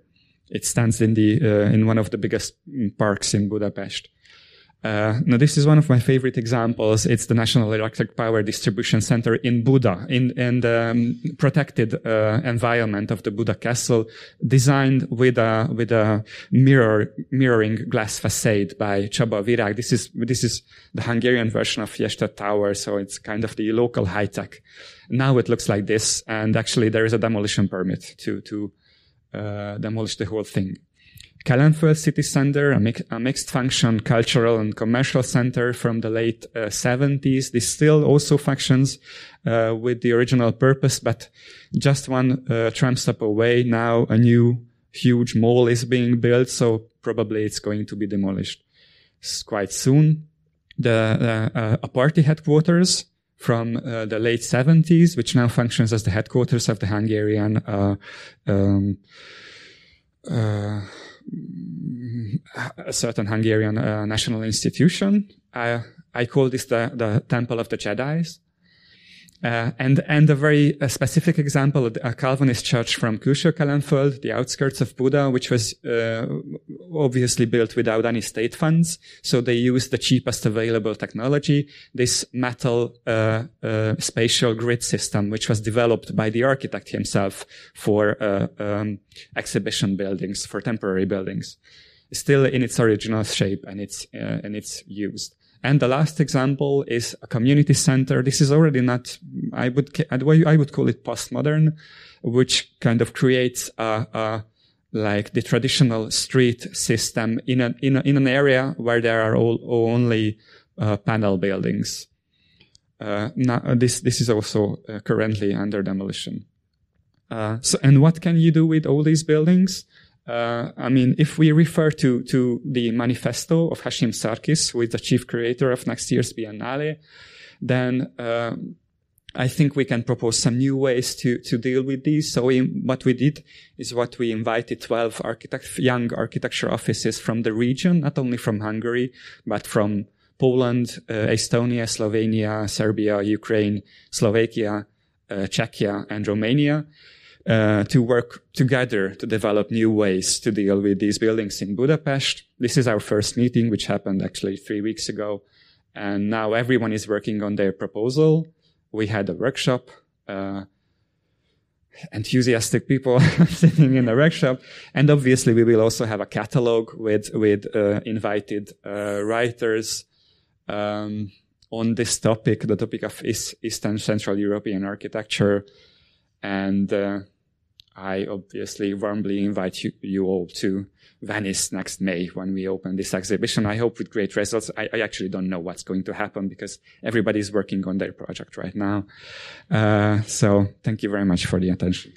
It stands in the uh, in one of the biggest parks in Budapest. Uh, now, this is one of my favorite examples. It's the National Electric Power Distribution Center in Buda, in, in the um, protected uh, environment of the Buda Castle, designed with a with a mirror mirroring glass facade by Csaba Virág. This is this is the Hungarian version of Fiesta Tower, so it's kind of the local high tech. Now it looks like this, and actually there is a demolition permit to to uh, demolish the whole thing. Kelenföld City Center, a, a, mixed function cultural and commercial center from the late uh, 70s. This still also functions uh, with the original purpose, but just one uh, tram stop away. Now a new huge mall is being built, so probably it's going to be demolished quite soon. The uh, a party headquarters from uh, the late 70s, which now functions as the headquarters of the Hungarian uh, um, a certain Hungarian uh, national institution. I, I call this the, the Temple of the Jedi's. Uh, and and a very a specific example, a Calvinist church from Külső Kelenföld, the outskirts of Buda, which was uh, obviously built without any state funds. So they used the cheapest available technology, this metal uh, uh spatial grid system, which was developed by the architect himself for uh, um, exhibition buildings, for temporary buildings, still in its original shape, and it's uh, and it's used. And the last example is a community center. This is already not, I would, I would call it postmodern, which kind of creates a, a like the traditional street system in a, in, a, in an area where there are all, only uh, panel buildings. Uh, now, this this is also uh, currently under demolition. Uh, so, and what can you do with all these buildings? Uh, I mean, if we refer to, to the manifesto of Hashim Sarkis, who is the chief creator of next year's Biennale, then uh, I think we can propose some new ways to, to deal with these. So we, what we did is what we invited 12 architect, young architecture offices from the region, not only from Hungary, but from Poland, uh, Estonia, Slovenia, Serbia, Ukraine, Slovakia, uh, Czechia, and Romania uh, to work together to develop new ways to deal with these buildings in Budapest. This is our first meeting, which happened actually three weeks ago. And now everyone is working on their proposal. We had a workshop, uh, enthusiastic people sitting in the workshop. And obviously we will also have a catalog with, with, uh, invited, uh, writers, um, on this topic, the topic of East, Eastern Central European architecture. And, uh, I obviously warmly invite you, you, all to Venice next May when we open this exhibition. I hope with great results. I, I actually don't know what's going to happen because everybody's working on their project right now. Uh, so thank you very much for the attention.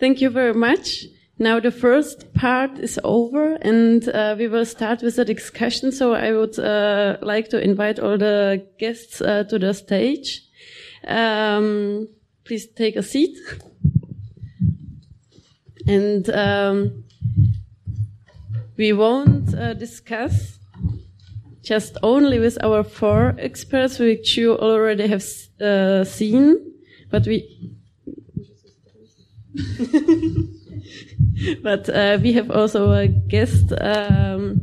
Thank you very much. Now the first part is over and uh, we will start with the discussion. So I would uh, like to invite all the guests uh, to the stage. Um, please take a seat. And um, we won't uh, discuss just only with our four experts, which you already have uh, seen, but we but uh, we have also a guest um,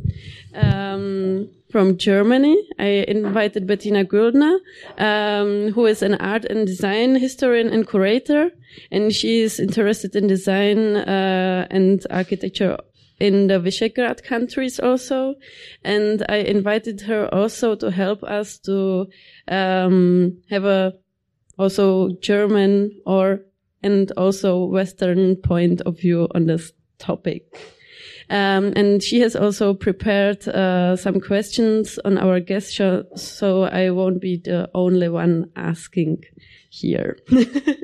um, from Germany. I invited Bettina Güldner, um, who is an art and design historian and curator, and she is interested in design uh, and architecture in the Visegrad countries also. And I invited her also to help us to um, have a also German or and also Western point of view on this topic. Um, and she has also prepared uh, some questions on our guest show, so I won't be the only one asking here.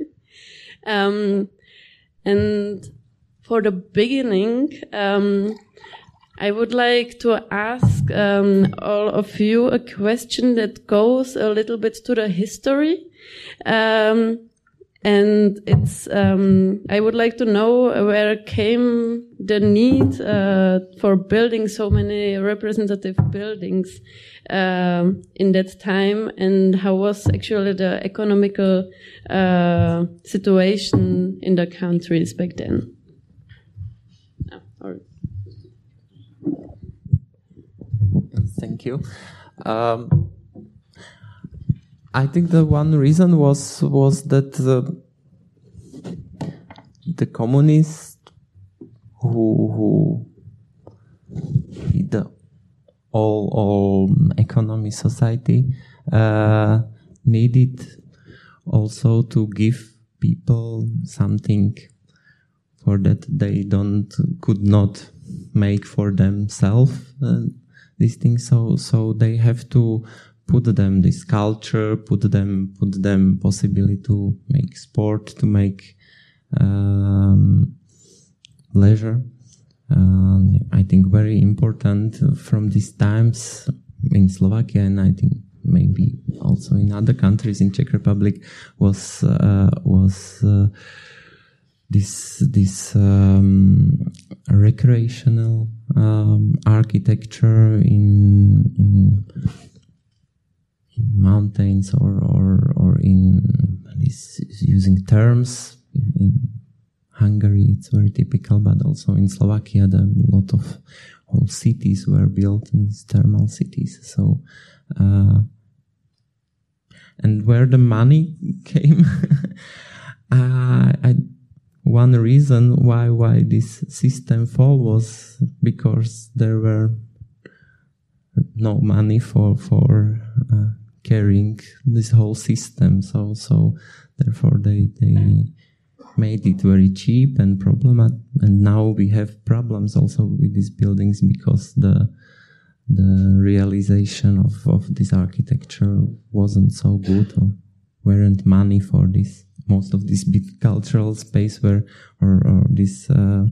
um, and for the beginning, um, I would like to ask um, all of you a question that goes a little bit to the history. And it's um, I would like to know where came the need uh, for building so many representative buildings um, in that time, and how was actually the economical uh, situation in the countries back then. Thank you. Um, I think the one reason was was that the, the communists who who the all all economy society uh, needed also to give people something for that they don't could not make for themselves uh, these things so so they have to put them this culture, put them put them possibility to make sport, to make um, leisure. Um, I think very important from these times in Slovakia, and I think maybe also in other countries in Czech Republic was uh, was. Uh, this this um, recreational um, architecture in in mountains or or or in this using terms in Hungary it's very typical but also in Slovakia the lot of whole cities were built in thermal cities. So uh, and where the money came uh, I, one reason why why this system fall was because there were no money for for uh, carrying this whole system. So, so therefore they, they made it very cheap and problematic. And now we have problems also with these buildings because the, the realization of, of this architecture wasn't so good or weren't money for this. Most of this big cultural space were, or, or these, uh,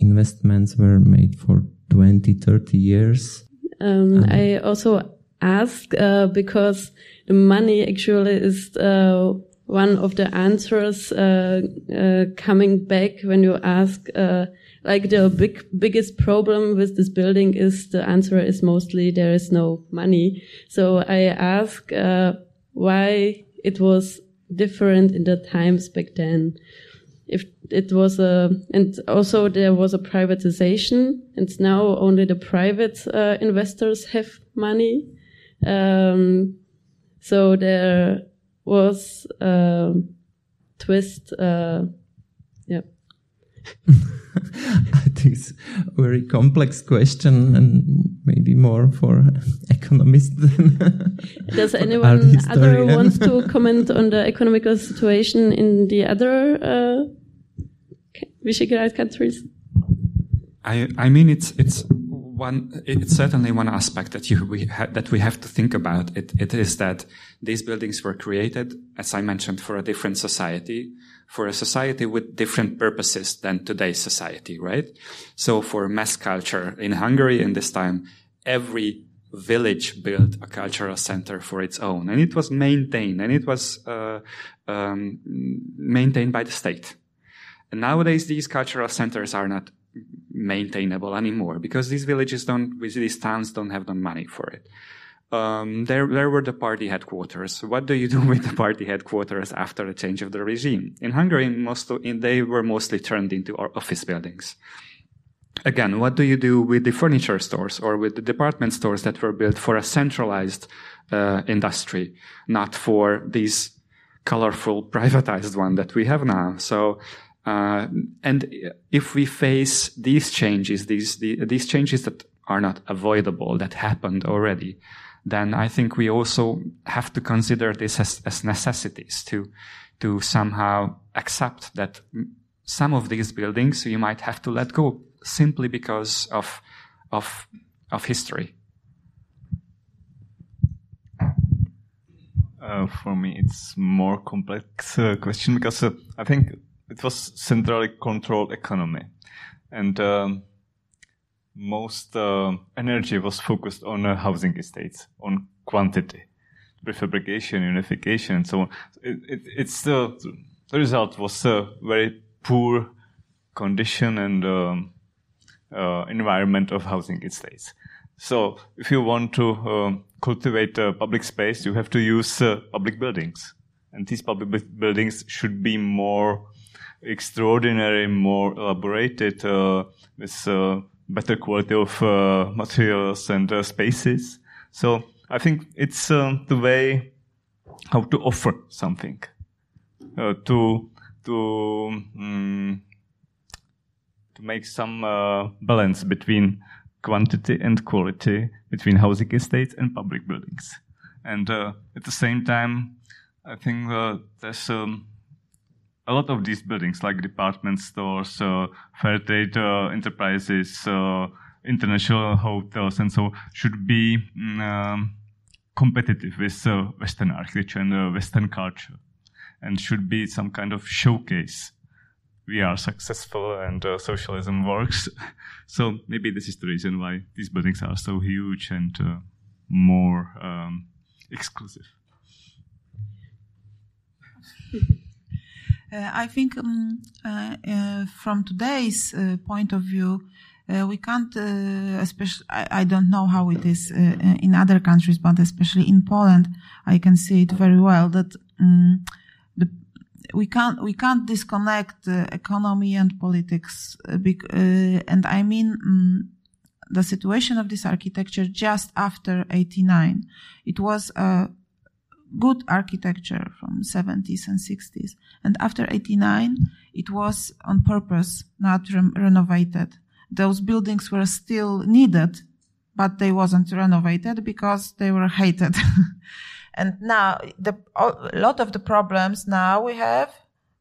investments were made for 20, 30 years. Um, I also ask uh, because the money actually is uh, one of the answers uh, uh, coming back when you ask, uh, like the big biggest problem with this building is the answer is mostly there is no money. So I ask why it was different in the times back then. If it was a, and also there was a privatization, and now only the private uh, investors have money. Um, so there was a twist. Uh, yeah. I think it's a very complex question and maybe more for economists than Does anyone other want to comment on the economical situation in the other uh, Visegrad countries? I I mean it's it's one it's certainly one aspect that you we ha- that we have to think about. It it is that these buildings were created, as I mentioned, for a different society for a society with different purposes than today's society, right? So for mass culture in Hungary in this time, every village built a cultural center for its own and it was maintained and it was uh, um, maintained by the state. And nowadays these cultural centers are not maintainable anymore because these villages don't, these towns don't have the money for it um, there, there were the party headquarters. What do you do with the party headquarters after the change of the regime? In Hungary, most of, in, they were mostly turned into office buildings. Again, what do you do with the furniture stores or with the department stores that were built for a centralized uh, industry, not for these colorful privatized one that we have now? So, uh, and if we face these changes, these the, these changes that are not avoidable, that happened already, then I think we also have to consider this as, as necessities to, to somehow accept that some of these buildings you might have to let go simply because of, of, of history. Uh, for me, it's more complex uh, question because uh, I think it was centrally controlled economy, and um, most uh, energy was focused on uh, housing estates, on quantity, prefabrication, unification, and so on. It, it, it's the, the result was a very poor condition and um, uh, environment of housing estates. So, if you want to uh, cultivate a public space, you have to use uh, public buildings, and these public buildings should be more extraordinary, more elaborated, uh, with better quality of uh, materials and uh, spaces. So I think it's uh, the way how to offer something uh, to to um, to make some uh, balance between quantity and quality between housing estates and public buildings. And uh, at the same time, I think there's um, a lot of these buildings, like department stores, uh, fair trade uh, enterprises, uh, international hotels, and so should be mm, um, competitive with uh, Western architecture and uh, Western culture, and should be some kind of showcase. We are successful and uh, socialism works. so maybe this is the reason why these buildings are so huge and more um, exclusive. Uh, I think um, uh, uh, from today's point of view, we can't, especially, I, I, don't know how it is in other countries, but especially in Poland, I can see it very well that um, the, we can't we can't disconnect economy and politics, and I mean. Um, the situation of this architecture just after 89. It was a good architecture from 70s and 60s. And after 89, it was on purpose not re- renovated. Those buildings were still needed, but they wasn't renovated because they were hated. and now the, a lot of the problems now we have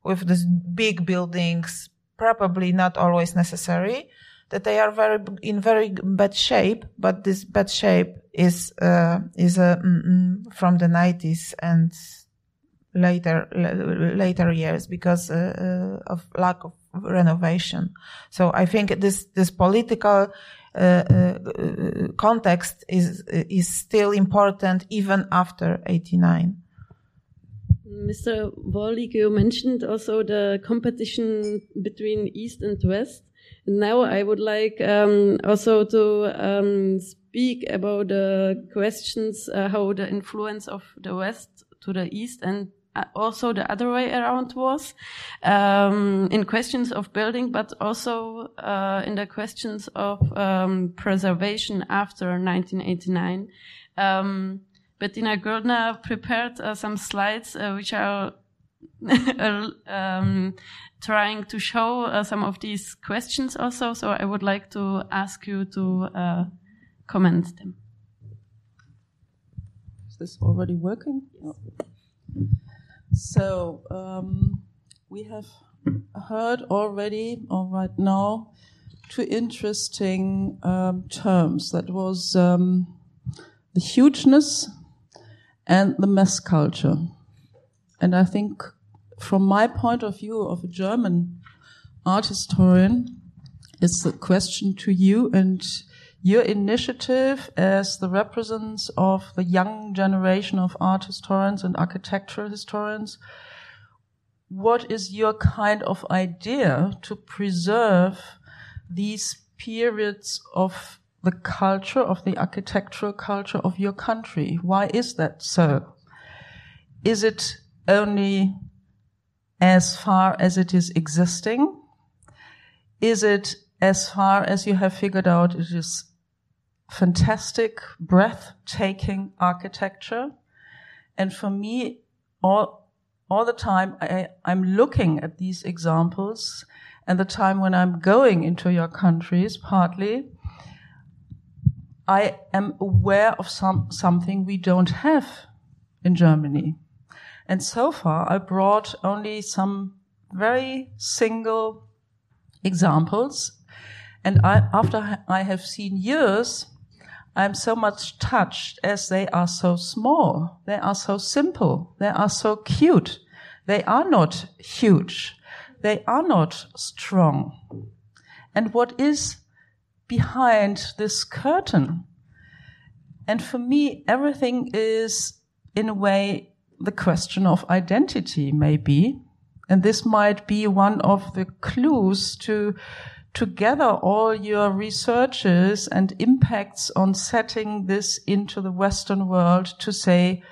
with these big buildings, probably not always necessary, that they are very in very bad shape, but this bad shape is uh, is uh, mm, mm, from the 90s and later later years because uh, uh, of lack of renovation. So I think this this political uh, uh, context is is still important even after 89. Mr. Warlick, you mentioned also the competition between East and West. Now I would like um, also to um, speak about the questions uh, how the influence of the West to the East and uh, also the other way around was um, in questions of building, but also uh, in the questions of um, preservation after 1989. Um, Bettina Güldner prepared uh, some slides uh, which are um, trying to show uh, some of these questions also. So I would like to ask you to uh, comment them. Is this already working? So um, we have heard already, or right now, two interesting um, terms. That was um, the hugeness and the mass culture. And I think from my point of view of a German art historian, it's a question to you and your initiative as the representatives of the young generation of art historians and architectural historians. What is your kind of idea to preserve these periods of the culture of the architectural culture of your country. Why is that so? Is it only as far as it is existing? Is it as far as you have figured out it is fantastic, breathtaking architecture? And for me, all, all the time I, I'm looking at these examples and the time when I'm going into your countries, partly, I am aware of some, something we don't have in Germany. And so far, I brought only some very single examples. And I, after I have seen years, I'm so much touched as they are so small. They are so simple. They are so cute. They are not huge. They are not strong. And what is behind this curtain. And for me, everything is in a way the question of identity, maybe. And this might be one of the clues to, to gather all your researches and impacts on setting this into the Western world to say,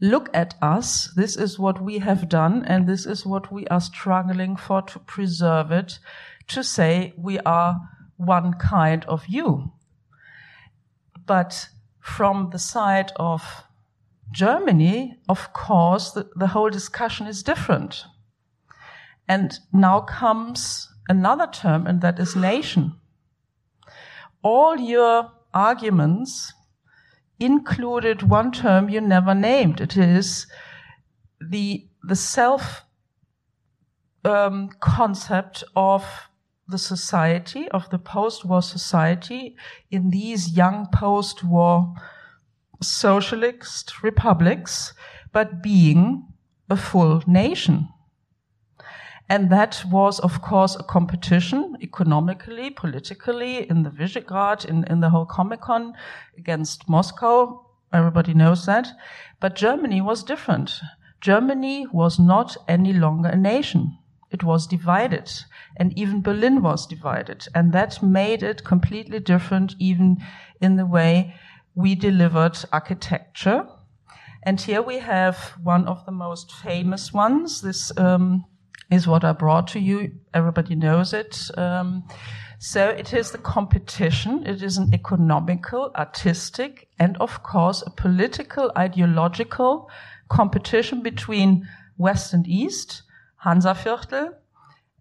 look at us. This is what we have done. And this is what we are struggling for to preserve it. To say we are one kind of you. But from the side of Germany, of course, the, the whole discussion is different. And now comes another term, and that is nation. All your arguments included one term you never named. It is the, the self um, concept of the society, of the post-war society in these young post-war socialist republics, but being a full nation. And that was, of course, a competition economically, politically, in the Visegrad, in, in the whole Comecon against Moscow. Everybody knows that. But Germany was different. Germany was not any longer a nation. It was divided and even Berlin was divided. And that made it completely different even in the way we delivered architecture. And here we have one of the most famous ones. This um, is what I brought to you. Everybody knows it. Um, so it is the competition. It is an economical, artistic, and of course a political, ideological competition between West and East, Hansaviertel,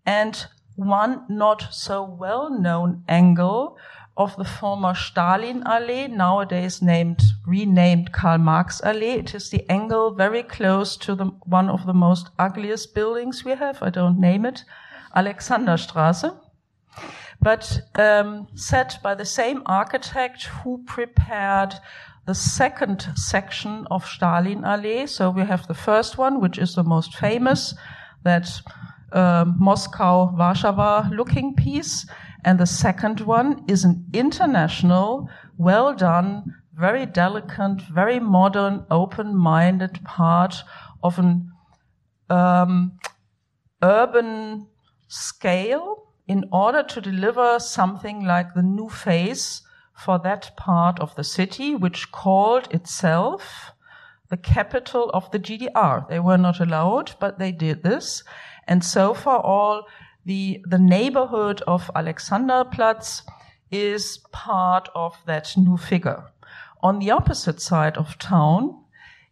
and one not so well known angle of the former Stalin Allee, nowadays named, renamed Karl Marx Allee. It is the angle very close to the, one of the most ugliest buildings we have. I don't name it. Alexanderstraße. But um, set by the same architect who prepared the second section of Stalin Allee. So we have the first one, which is the most famous, that uh, Moscow Warsaw looking piece. And the second one is an international, well done, very delicate, very modern, open minded part of an um, urban scale in order to deliver something like the new face for that part of the city, which called itself the capital of the GDR. They were not allowed, but they did this. And so for all the, the neighborhood of Alexanderplatz is part of that new figure. On the opposite side of town,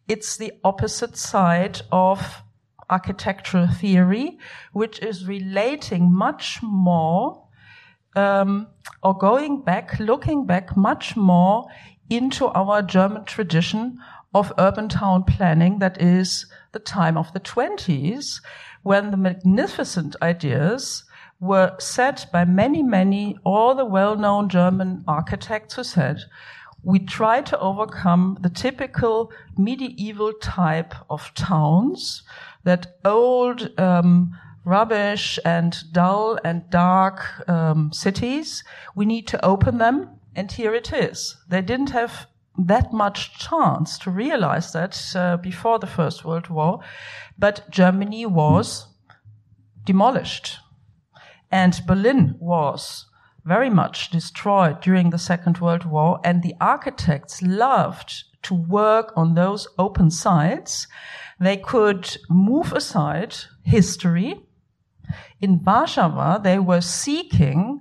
it's the opposite side of architectural theory, which is relating much more um, or going back, looking back much more into our German tradition of urban town planning that is the time of the 20s when the magnificent ideas were set by many, many, all the well-known German architects who said, we try to overcome the typical medieval type of towns, that old, um, rubbish and dull and dark um, cities. We need to open them, and here it is. They didn't have that much chance to realize that uh, before the First World War, but Germany was demolished. And Berlin was very much destroyed during the Second World War, and the architects loved to work on those open sites. They could move aside history. In Warsaw, they were seeking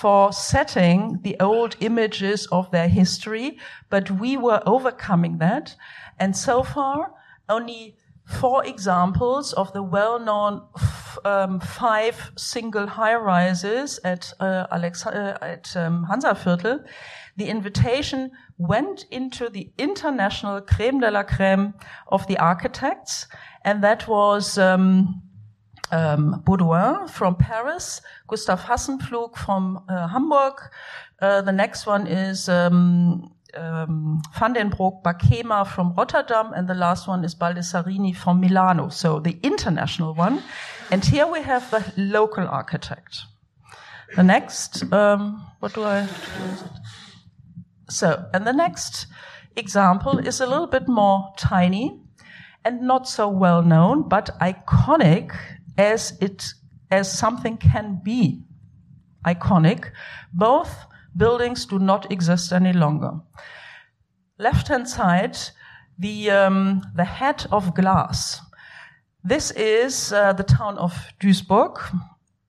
for setting the old images of their history, but we were overcoming that. And so far, only four examples of the well-known um, five single high-rises at uh, Alex uh, at um, Hansaviertel. The invitation went into the international creme de la creme of the architects, and that was um, um, Beaudouin from Paris, Gustav Hassenpflug from uh, Hamburg. Uh, the next one is um, um, Van den Broek Bakema from Rotterdam, and the last one is Baldessarini from Milano. So the international one. And here we have the local architect. The next, um, what do I? So, and the next example is a little bit more tiny and not so well known, but iconic as it, as something can be iconic. Both buildings do not exist any longer. Left hand side, the, um, the head of glass. This is uh, the town of Duisburg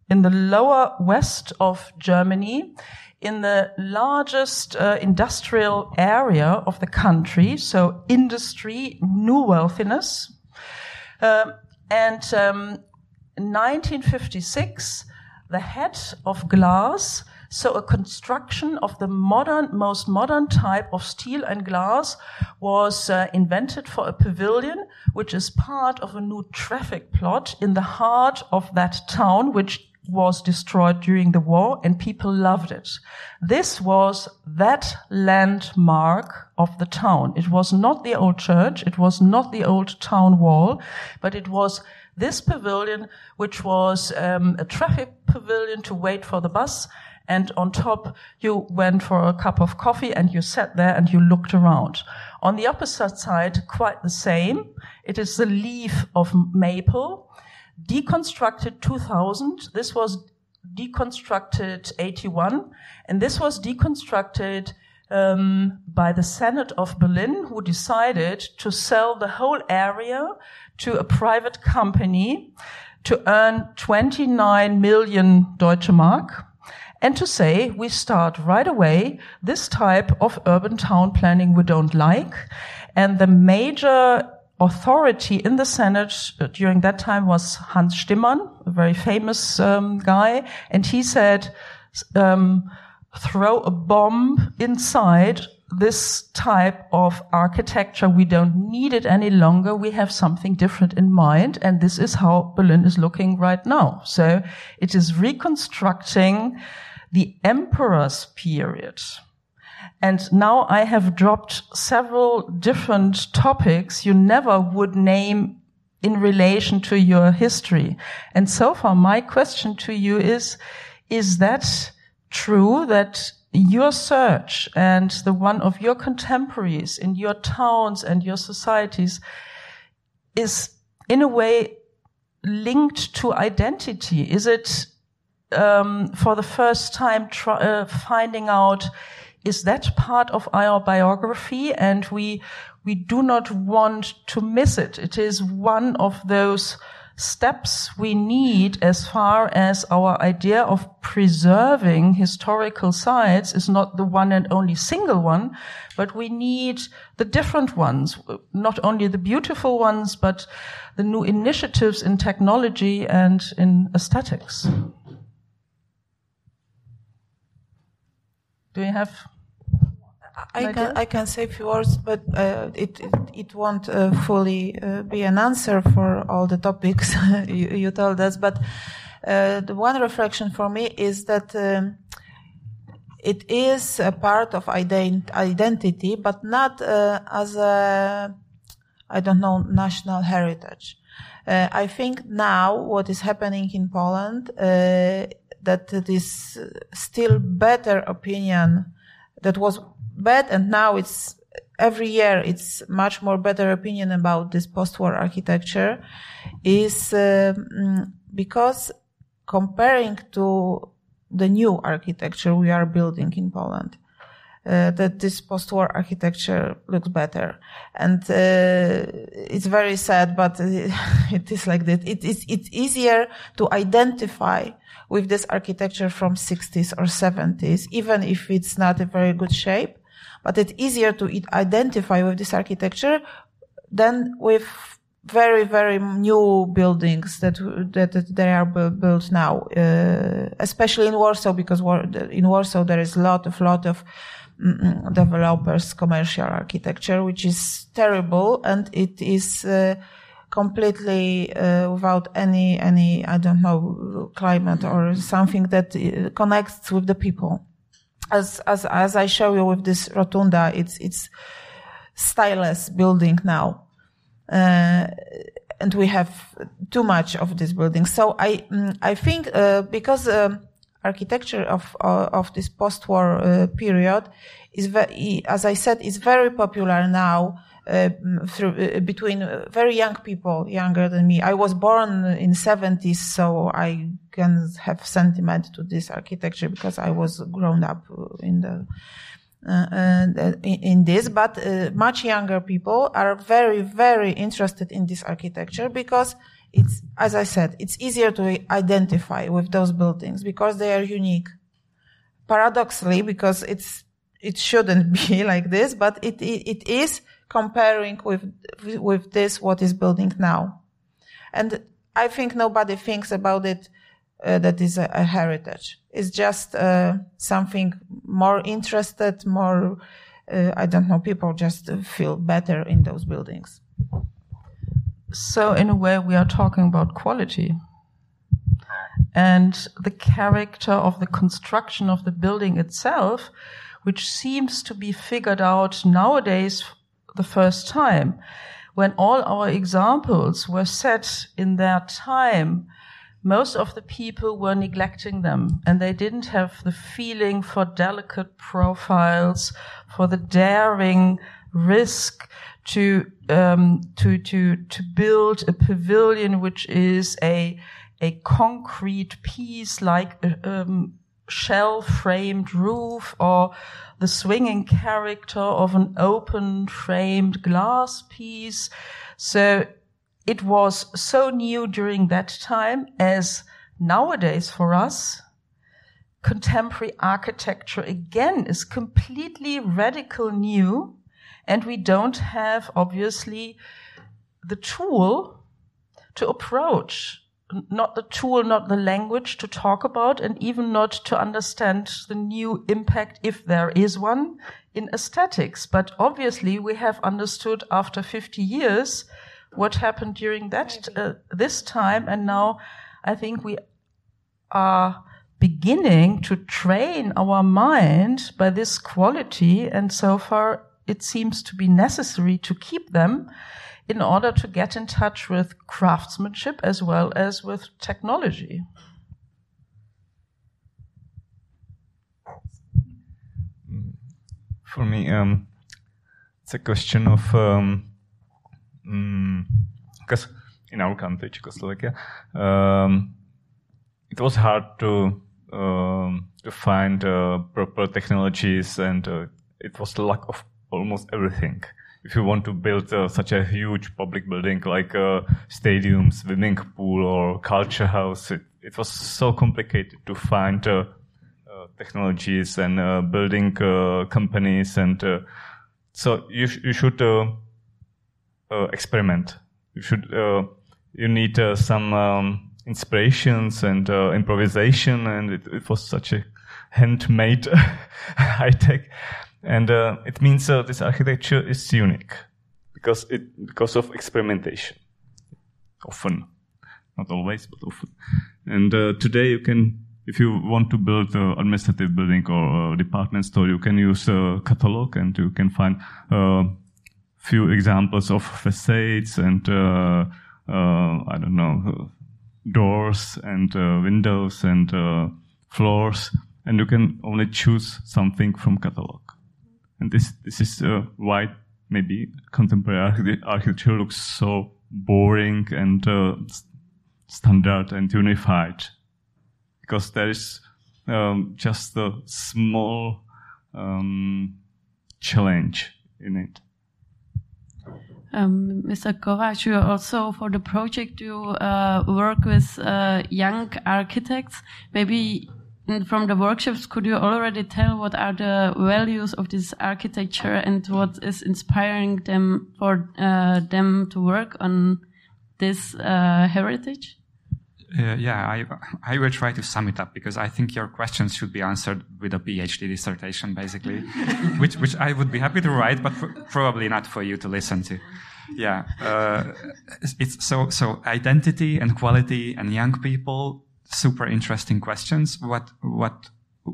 in the lower west of Germany in the largest uh, industrial area of the country. So industry, new wealthiness. Uh, and um, in 1956, the head of glass so a construction of the modern, most modern type of steel and glass was uh, invented for a pavilion, which is part of a new traffic plot in the heart of that town, which was destroyed during the war and people loved it. This was that landmark of the town. It was not the old church. It was not the old town wall, but it was this pavilion, which was um, a traffic pavilion to wait for the bus and on top you went for a cup of coffee and you sat there and you looked around. On the opposite side, quite the same. It is the leaf of maple, deconstructed 2000. This was deconstructed 81, and this was deconstructed um, by the Senate of Berlin, who decided to sell the whole area to a private company to earn 29 million Deutsche Mark and to say we start right away this type of urban town planning we don't like. And the major authority in the Senate during that time was Hans Stimmann, a very famous um, guy, and he said, um, throw a bomb inside this type of architecture. We don't need it any longer. We have something different in mind. And this is how Berlin is looking right now. So it is reconstructing the emperor's period. And now I have dropped several different topics you never would name in relation to your history. And so far, my question to you is, is that true that your search and the one of your contemporaries in your towns and your societies is in a way linked to identity? Is it um, for the first time try, uh, finding out is that part of our biography and we we do not want to miss it it is one of those steps we need as far as our idea of preserving historical sites is not the one and only single one, but we need the different ones, not only the beautiful ones, but the new initiatives in technology and in aesthetics. Do you have I can I can say a few words, but uh, it, it, it won't uh, fully uh, be an answer for all the topics you, you, told us. But uh, the one reflection for me is that um, it is a part of ident- identity, but not uh, as a I don't know national heritage. Uh, I think now what is happening in Poland that it is still better opinion that was bad and now it's every year it's much more better opinion about this post-war architecture is uh, because comparing to the new architecture we are building in Poland uh, that this post-war architecture looks better. And uh, it's very sad, but it is like that. It is it's easier to identify with this architecture from 60s or 70s, even if it's not a very good shape, but it's easier to identify with this architecture than with very very new buildings that that, that they are built now, uh, especially in Warsaw because in Warsaw there is a lot of lot of developers commercial architecture, which is terrible and it is. Uh, completely uh, without any any I don't know climate or something that uh, connects with the people as as as I show you with this rotunda, it's it's styleless building now, uh, and we have too much of this building. So I mm, I think uh, because um, architecture of uh, of this post-war uh, period is as I said, is very popular now uh, through, uh, between uh, very young people, younger than me. I was born in 70s, so I can have sentiment to this architecture because I was grown up in the uh, in, in, this, but uh, much younger people are very, very interested in this architecture because it's, as I said, it's easier to identify with those buildings because they are unique. Paradoxically, because it's, it shouldn't be like this, but it, it, it is comparing with, with this, what is building now. And I think nobody thinks about it uh, that is a, a, heritage. It's just uh, something more interested, more, uh, I don't know, people just feel better in those buildings. So, in a way, we are talking about quality. And the character of the construction of the building itself, which seems to be figured out nowadays the first time. When all our examples were set in their time, most of the people were neglecting them and they didn't have the feeling for delicate profiles, for the daring risk to, um, to, to, to build a pavilion which is a, a concrete piece like um, shell framed roof or the swinging character of an open framed glass piece. So it was so new during that time as nowadays for us. Contemporary architecture again is completely radical new and we don't have obviously the tool to approach not the tool, not the language to talk about, and even not to understand the new impact, if there is one, in aesthetics. But obviously, we have understood after 50 years what happened during that uh, this time, and now I think we are beginning to train our mind by this quality, and so far it seems to be necessary to keep them in order to get in touch with craftsmanship as well as with technology. For me, um, it's a question of um, because in our country, Czechoslovakia, um, it was hard to um, to find uh, proper technologies, and uh, it was lack of almost everything. If you want to build uh, such a huge public building like a stadium, swimming pool, or culture house, it, it was so complicated to find uh, uh, technologies and uh, building companies, and so you sh- you should experiment. You should you need some. Um, inspirations and uh, improvisation, and it, it, was such a handmade high tech, and uh, it means uh, this architecture is unique because it because of experimentation, often, not always, but often. And uh, today you can. If you want to build an administrative building or a department store, you can use a catalog and you can find a few examples of facades and uh, uh, I don't know doors and uh, windows and uh, floors, and you can only choose something from catalog. And this this is uh, why maybe contemporary architecture looks so boring and uh, standard and unified, because there is um, just a small um, challenge in it. Um, Mr. Kovács, you also for the project you uh, work with uh, young architects. Maybe from the workshops, could you already tell what are the values of this architecture and what is inspiring them for uh, them to work on this uh, heritage? Uh, yeah, I I will try to sum it up because I think your questions should be answered with a PhD dissertation, basically, which which I would be happy to write, but probably not for you to listen to. Yeah, uh, it's so so identity and quality and young people, super interesting questions. What what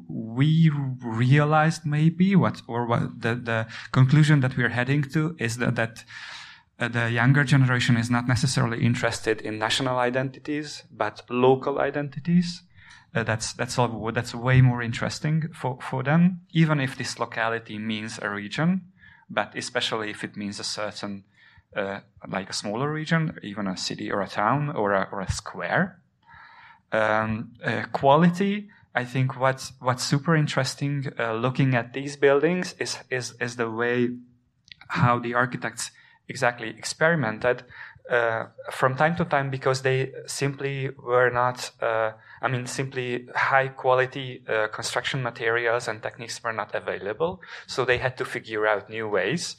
we realized maybe what or what the the conclusion that we're heading to is that that uh, the younger generation is not necessarily interested in national identities, but local identities. Uh, that's that's all, that's way more interesting for, for them, even if this locality means a region, but especially if it means a certain, uh, like a smaller region, even a city or a town or a, or a square. Um, uh, quality, I think what's what's super interesting uh, looking at these buildings is is is the way how the architects exactly experimented uh, from time to time because they simply were not, uh, I mean, simply high quality uh, construction materials and techniques were not available. So they had to figure out new ways.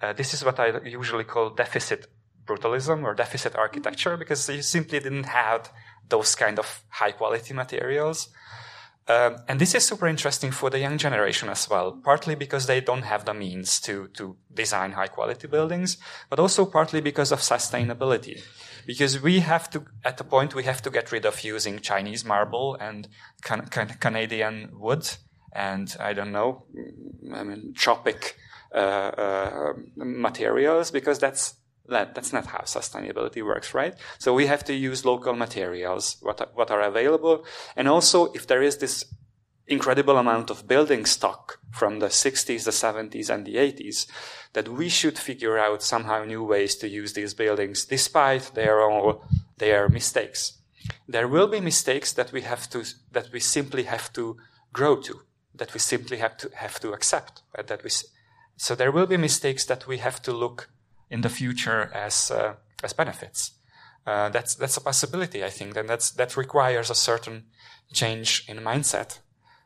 Uh, this is what I usually call deficit brutalism or deficit architecture because they simply didn't have those kind of high quality materials. Um, and this is super interesting for the young generation as well, partly because they don't have the means to, to design high quality buildings, but also partly because of sustainability. Because we have to, at the point, we have to get rid of using Chinese marble and can, can, Canadian wood and I don't know, I mean, tropic uh, uh, materials because that's that, that's not how sustainability works, right? So we have to use local materials, what, what are available. And also, if there is this incredible amount of building stock from the 60s, the 70s, and the 80s, that we should figure out somehow new ways to use these buildings, despite their all their mistakes. There will be mistakes that we have to, that we simply have to grow to, that we simply have to, have to accept, right? that we, so there will be mistakes that we have to look in the future as uh, as benefits. Uh, that's that's a possibility, I think, and that's that requires a certain change in mindset.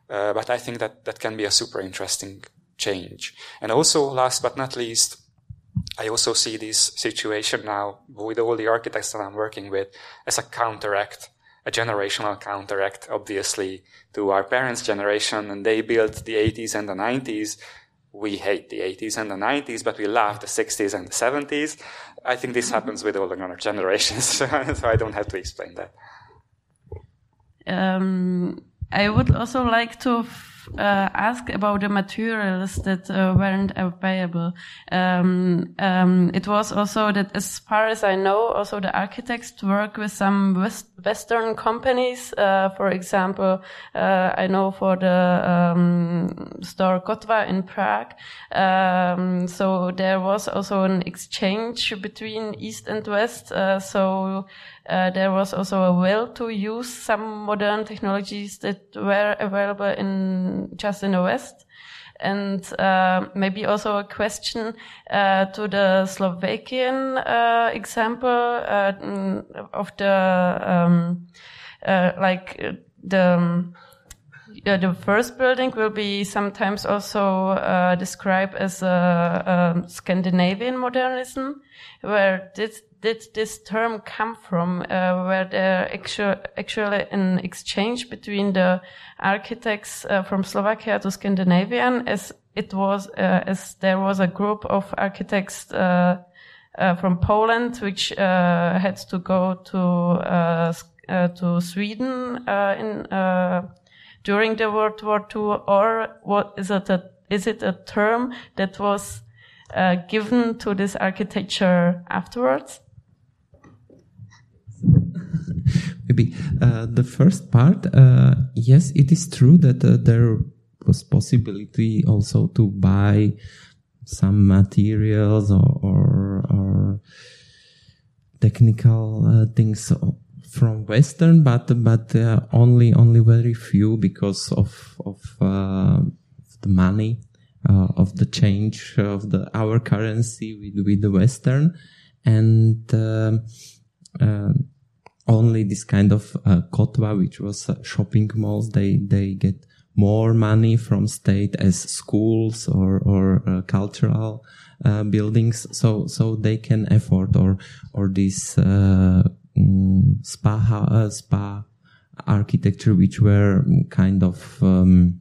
Uh, but I think that that can be a super interesting change. And also, last but not least, I also see this situation now with all the architects that I'm working with as a counteract, a generational counteract, obviously, to our parents' generation, and they built the 80s and the 90s we hate the 80s and the 90s, but we love the 60s and the 70s. I think this happens with all the younger generations, so I don't have to explain that. Um, I would also like to uh, ask about the materials that uh, weren't available. Um, um, it was also that, as far as I know, also the architects work with some West Western companies. Uh, for example, uh, I know for the um, store Kotva in Prague. Um, so there was also an exchange between East and West. Uh, so uh, there was also a will to use some modern technologies that were available in just in the West. And uh, maybe also a question uh, to the Slovakian uh, example uh, mm, of the um, uh, like the um, the first building will be sometimes also described as a, Scandinavian modernism, where this did this term come from? Uh, were there actual, actually an exchange between the architects uh, from Slovakia to Scandinavian, as it was, uh, as there was a group of architects uh, uh, from Poland which uh, had to go to to Sweden in during the World War II, or what is it? A, is it a term that was given to this architecture afterwards? Maybe uh, the first part, uh, yes, it is true that uh, there was possibility also to buy some materials or or, or technical uh, things from Western, but but uh, only only very few because of of uh, the money of the change of the our currency with with the Western and. Um, uh, only this kind of uh, Kotva, which was uh, shopping malls, they they get more money from state as schools or or uh, cultural uh, buildings, so so they can afford or or this mm, spa uh, spa architecture, which were kind of um,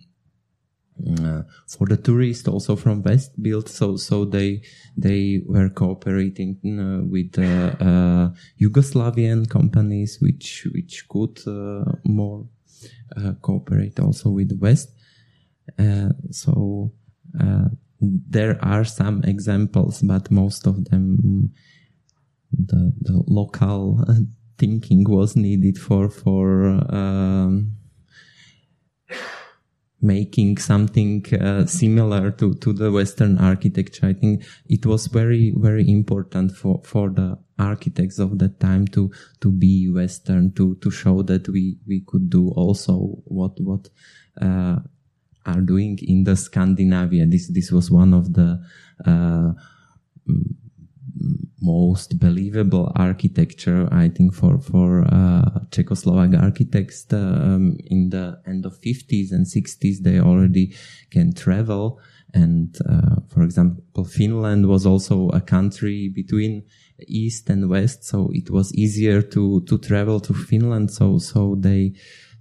uh, for the tourists also from West built. So, so they, they were cooperating uh, with uh, uh Yugoslavian companies, which, which could uh, more uh, cooperate also with the West. so, there are some examples, but most of them, the, the local thinking was needed for, for, um, making something uh, similar to, to the Western architecture. I think it was very, very important for, for the architects of that time to, to be Western, to, to show that we, we could do also what, what, uh, are doing in the Scandinavia. This, this was one of the, uh, most believable architecture, I think, for for uh, Czechoslovak architects um, in the end of 50s and 60s. They already can travel, and uh, for example, Finland was also a country between east and west, so it was easier to to travel to Finland. So so they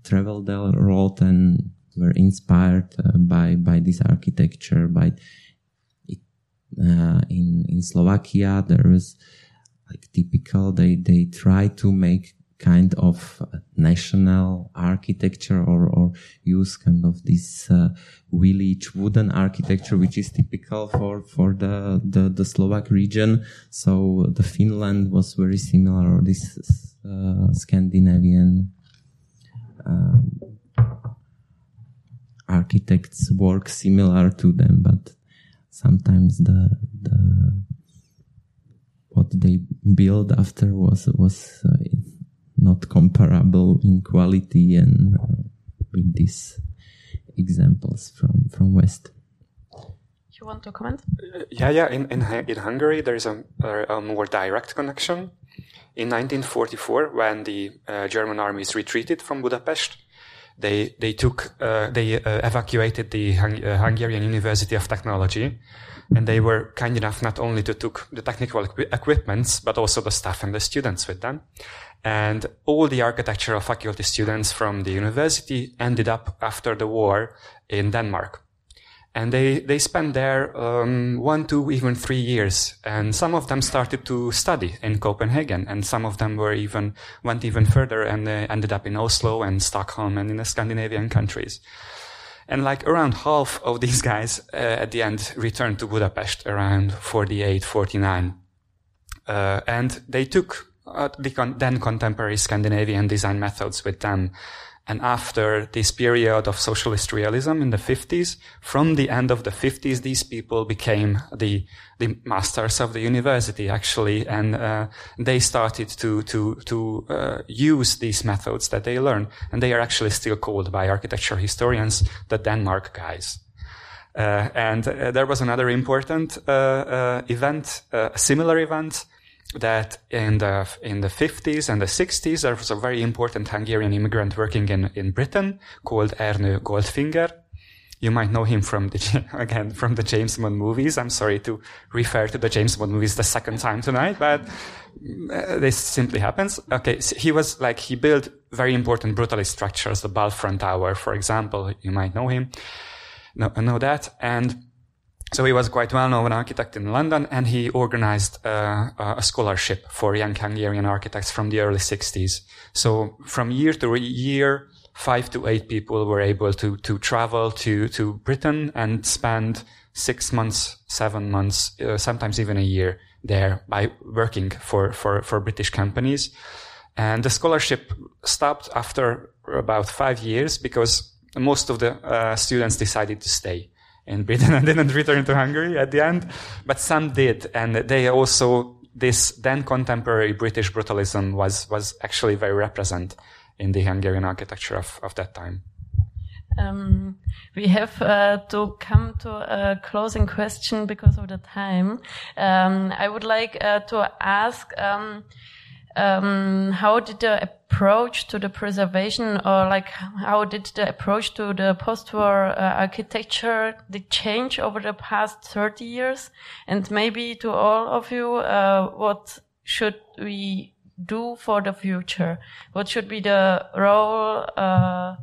traveled a lot and were inspired uh, by by this architecture by uh, in in Slovakia there is like typical they they try to make kind of national architecture or or use kind of this uh, village wooden architecture which is typical for for the, the the Slovak region. So the Finland was very similar or this uh, Scandinavian um, architects work similar to them but sometimes the the what they build after was was uh, not comparable in quality and uh, with these examples from from west. You want to comment? Uh, yeah yeah. In in, in hungary there is a, a, more direct connection. In 1944 when the uh, german armies retreated from budapest they they took uh, they uh, evacuated the Hung- uh, Hungarian University of Technology, and they were kind enough not only to took the technical equi- equipments but also the staff and the students with them. And all the architectural faculty students from the university ended up after the war in Denmark and they they spent there um, one, two, even three years. And some of them started to study in Copenhagen, and some of them were even went even further and uh, ended up in Oslo and Stockholm and in the Scandinavian countries. And like around half of these guys uh, at the end returned to Budapest around 48, 49. Uh, and they took uh, the con- then contemporary Scandinavian design methods with them. And after this period of socialist realism in the 50s, from the end of the 50s, these people became the, the masters of the university, actually, and uh, they started to, to, to uh, use these methods that they learned. And they are actually still called by architecture historians the Denmark guys. Uh, and uh, there was another important uh, uh, event, a similar event, that in the in the 50s and the 60s there was a very important Hungarian immigrant working in in Britain called Ernő Goldfinger. You might know him from the again from the James Bond movies. I'm sorry to refer to the James Bond movies the second time tonight, but uh, this simply happens. Okay, so he was like he built very important brutalist structures, the Balfron Tower, for example. You might know him, know, know that, and so he was quite well known architect in London and he organized uh, a scholarship for young Hungarian architects from the early 60s. So from year to year, five to eight people were able to, to travel to, to Britain and spend six months, seven months, uh, sometimes even a year there by working for, for, for British companies. And the scholarship stopped after about five years because most of the uh, students decided to stay in Britain and didn't return to Hungary at the end, but some did, and they also this then contemporary British brutalism was was actually very represent in the Hungarian architecture of, of that time. Um, we have uh, to come to a closing question because of the time. Um, I would like uh, to ask. Um, um, how did the approach to the preservation or like how did the approach to the post-war uh, architecture did change over the past 30 years? And maybe to all of you uh, what should we do for the future? What should be the role uh,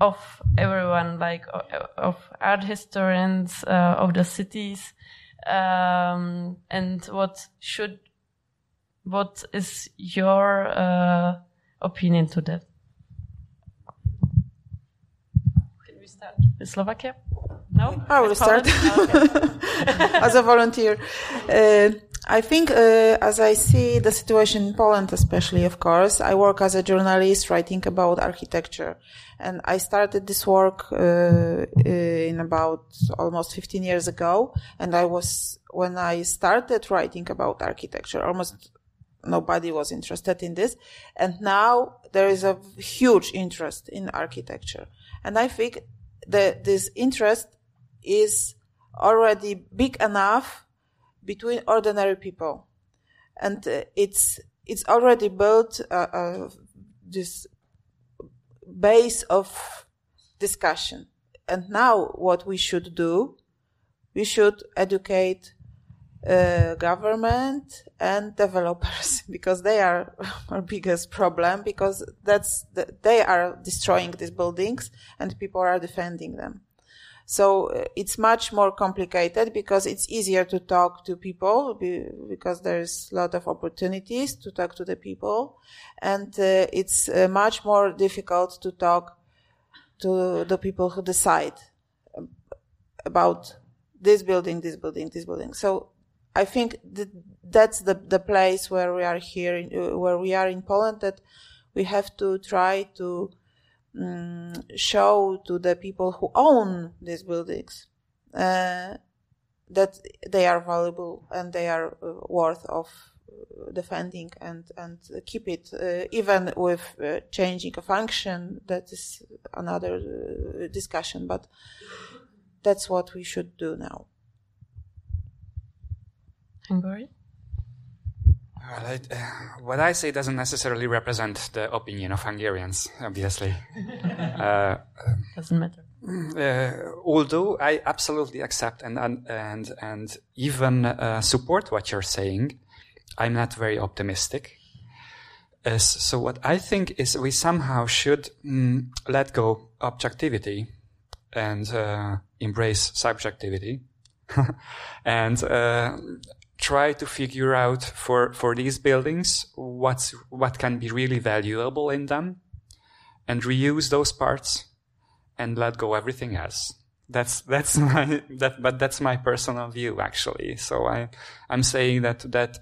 of everyone like of art historians uh, of the cities? Um, and what should what is your uh, opinion to that? Can we start with Slovakia? No, I will start as a volunteer. Uh, I think, uh, as I see the situation in Poland, especially, of course, I work as a journalist writing about architecture, and I started this work uh, in about almost 15 years ago. And I was when I started writing about architecture, almost nobody was interested in this. And now there is a huge interest in architecture. And I think that this interest is already big enough between ordinary people. And uh, it's, it's already built uh, uh, this base of discussion. And now what we should do, we should educate uh, government and developers because they are our biggest problem because that's the, they are destroying these buildings and people are defending them. So uh, it's much more complicated because it's easier to talk to people because there's a lot of opportunities to talk to the people and uh, it's uh, much more difficult to talk to the people who decide about this building, this building, this building. So I think that that's the, the place where we are here, in, uh, where we are in Poland, that we have to try to um, show to the people who own these buildings uh, that they are valuable and they are uh, worth of uh, defending and and keep it uh, even with uh, changing a function that is another discussion but that's what we should do now Well, I, uh, what I say doesn't necessarily represent the opinion of Hungarians, obviously. uh, doesn't matter. Uh, although I absolutely accept and and and, even uh, support what you're saying, I'm not very optimistic. so what I think is we somehow should mm, let go objectivity and uh, embrace subjectivity, and uh, try to figure out for, for these buildings what's, what can be really valuable in them and reuse those parts and let go everything else. that's that's my that but that's my personal view actually so i i'm saying that that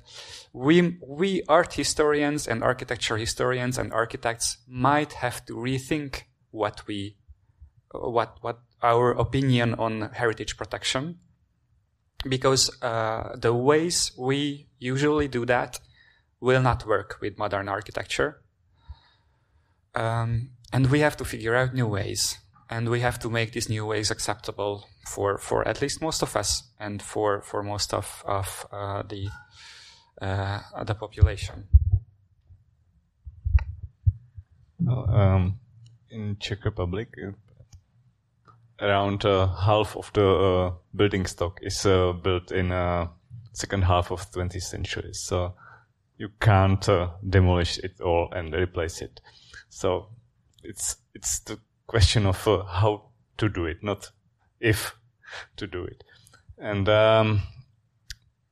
we we art historians and architecture historians and architects might have to rethink what we what what our opinion on heritage protection because uh, the ways we usually do that will not work with modern architecture um, and we have to figure out new ways and we have to make these new ways acceptable for for at least most of us and for for most of of uh, the uh, the population. Well, um, in Czech Republic, around uh, half of the uh, building stock is uh, built in second half of 20th century. So you can't demolish it all and replace it. So it's it's the question of uh, how to do it, not if to do it. And um,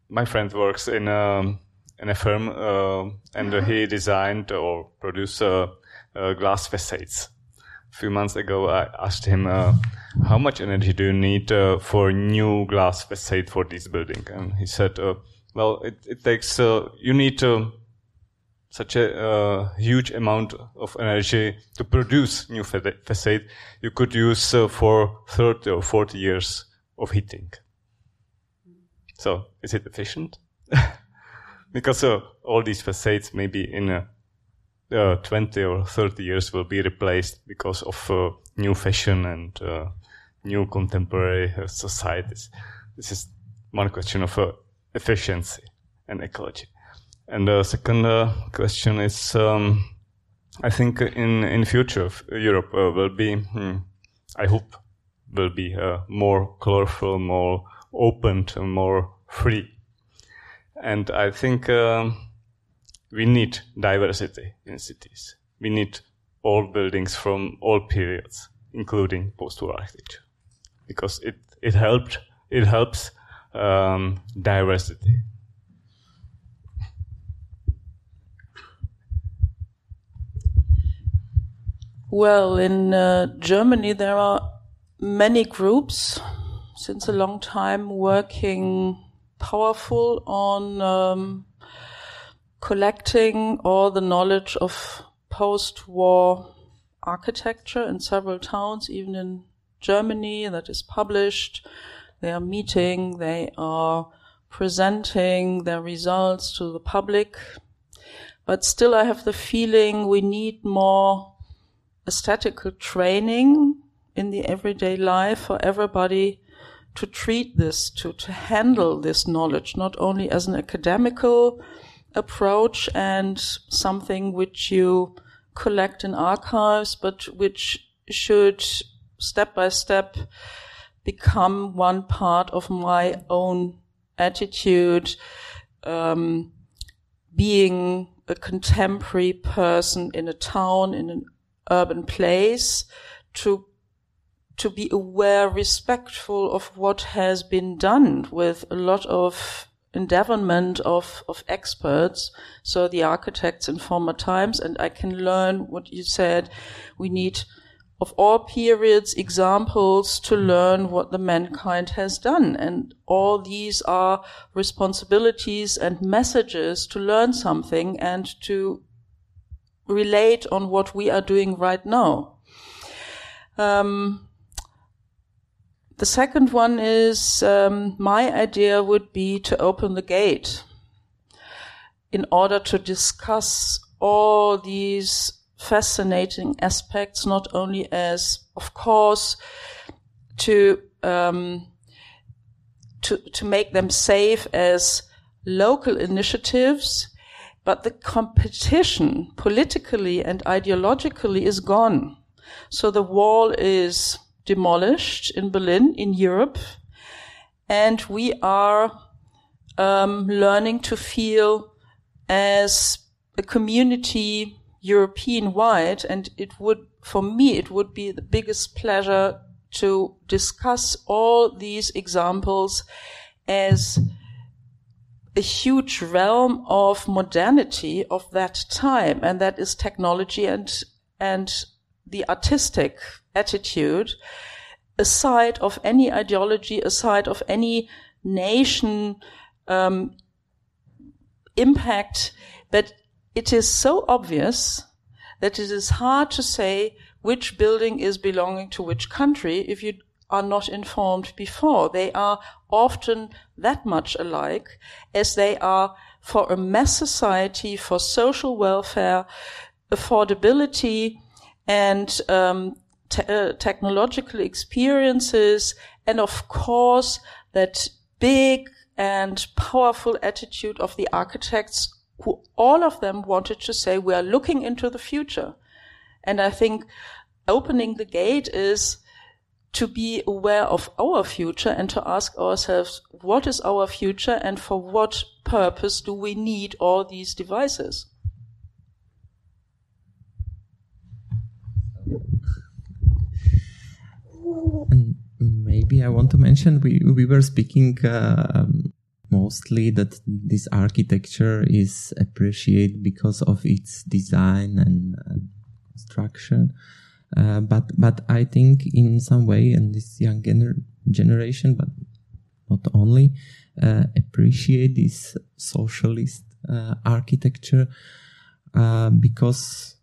my friend works in a, um, in a firm, uh, and uh, he designed or produced uh, uh, glass facades. A few months ago, I asked him, uh, "How much energy do you need for new glass facade for this building?" And he said, "Well, it, it takes. you need to." such a uh, huge amount of energy to produce new facade, you could use uh, for 30 or 40 years of heating. So, is it efficient? because uh, all these facades maybe in uh, uh, 20 or 30 years will be replaced because of uh, new fashion and new contemporary societies. This is one question of efficiency and ecology. And the second uh, question is, um, I think in in future Europe uh, will be, hmm, I hope, will be uh, more colorful, more open, more free. And I think um, we need diversity in cities. We need all buildings from all periods, including post-war architecture, because it it helped it helps um, diversity Well, in uh, Germany, there are many groups since a long time working powerful on um, collecting all the knowledge of post-war architecture in several towns, even in Germany, that is published. They are meeting, they are presenting their results to the public. But still, I have the feeling we need more aesthetical training in the everyday life for everybody to treat this, to, to handle this knowledge, not only as an academical approach and something which you collect in archives, but which should step by step become one part of my own attitude, um, being a contemporary person in a town, in an urban place to to be aware, respectful of what has been done with a lot of endeavorment of, of experts. So the architects in former times, and I can learn what you said. We need of all periods examples to learn what the mankind has done. And all these are responsibilities and messages to learn something and to relate on what we are doing right now. Um, the second one is um, my idea would be to open the gate in order to discuss all these fascinating aspects, not only as, of course, to um, to to make them safe as local initiatives, but the competition politically and ideologically is gone. So the wall is demolished in Berlin, in Europe, and we are um, learning to feel as a community European wide. And it would, for me, it would be the biggest pleasure to discuss all these examples as a huge realm of modernity of that time, and that is technology and and the artistic attitude. aside of any ideology, aside of any nation um, impact, but it is so obvious that it is hard to say which building is belonging to which country if you are not informed before. They are often that much alike as they are for a mass society, for social welfare, affordability, and um, te- uh, technological experiences, and of course that big and powerful attitude of the architects who all of them wanted to say we are looking into the future. And I think opening the gate is to be aware of our future and to ask ourselves, what is our future and for what purpose do we need all these devices? And maybe I want to mention we we were speaking uh, mostly that this architecture is appreciated because of its design and, construction. Uh, but but I think in some way, and this young gener- generation, but not only, uh, appreciate this socialist uh, architecture uh, because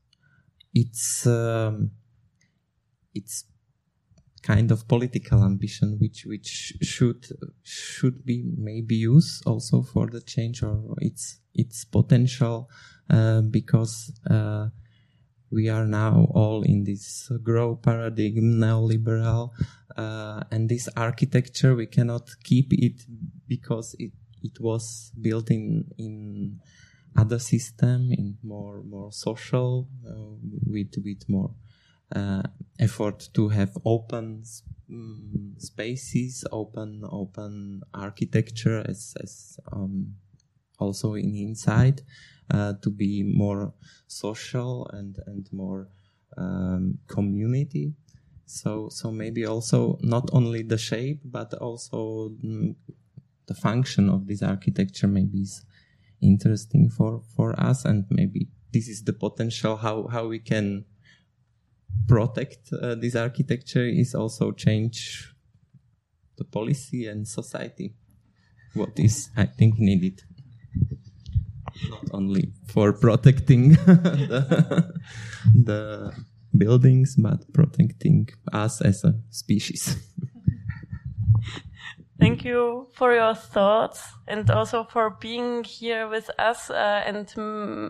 it's um, it's kind of political ambition which which should should be maybe used also for the change or its its potential uh, because uh, we are now all in this grow paradigm neoliberal uh, and this architecture we cannot keep it because it it was built in in other system in more more social uh, with with more effort to have open um, spaces, open open architecture as as um, also in inside uh, to be more social and and more um, community. So so maybe also not only the shape but also mm, the function of this architecture maybe is interesting for for us and maybe this is the potential how how we can protect uh, this architecture is also change the policy and society. What is, I think, needed. Not only for protecting the, the buildings, but protecting us as a species. Thank you for your thoughts and also for being here with us uh, and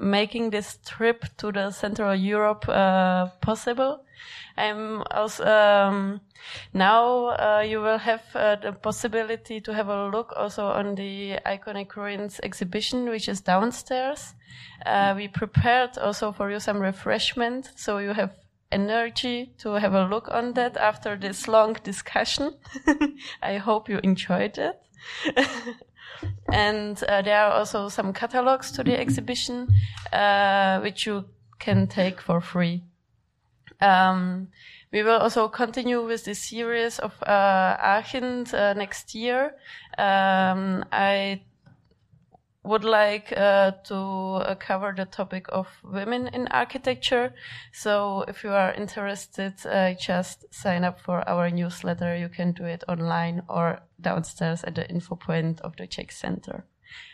making this trip to the Central Europe uh, possible. I'm also um, now uh, you will have uh, the possibility to have a look also on the iconic ruins exhibition, which is downstairs. Uh, we prepared also for you some refreshment, so you have energy to have a look on that after this long discussion. I hope you enjoyed it. and uh, there are also some catalogs to the exhibition, uh, which you can take for free. Um, we will also continue with this series of uh, Aachen uh, next year. Um, I would like uh, to uh, cover the topic of women in architecture. So if you are interested, uh, just sign up for our newsletter. You can do it online or downstairs at the info point of the CEC Center.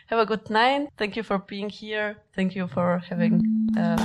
Have a good night. Thank you for being here. Thank you for having uh,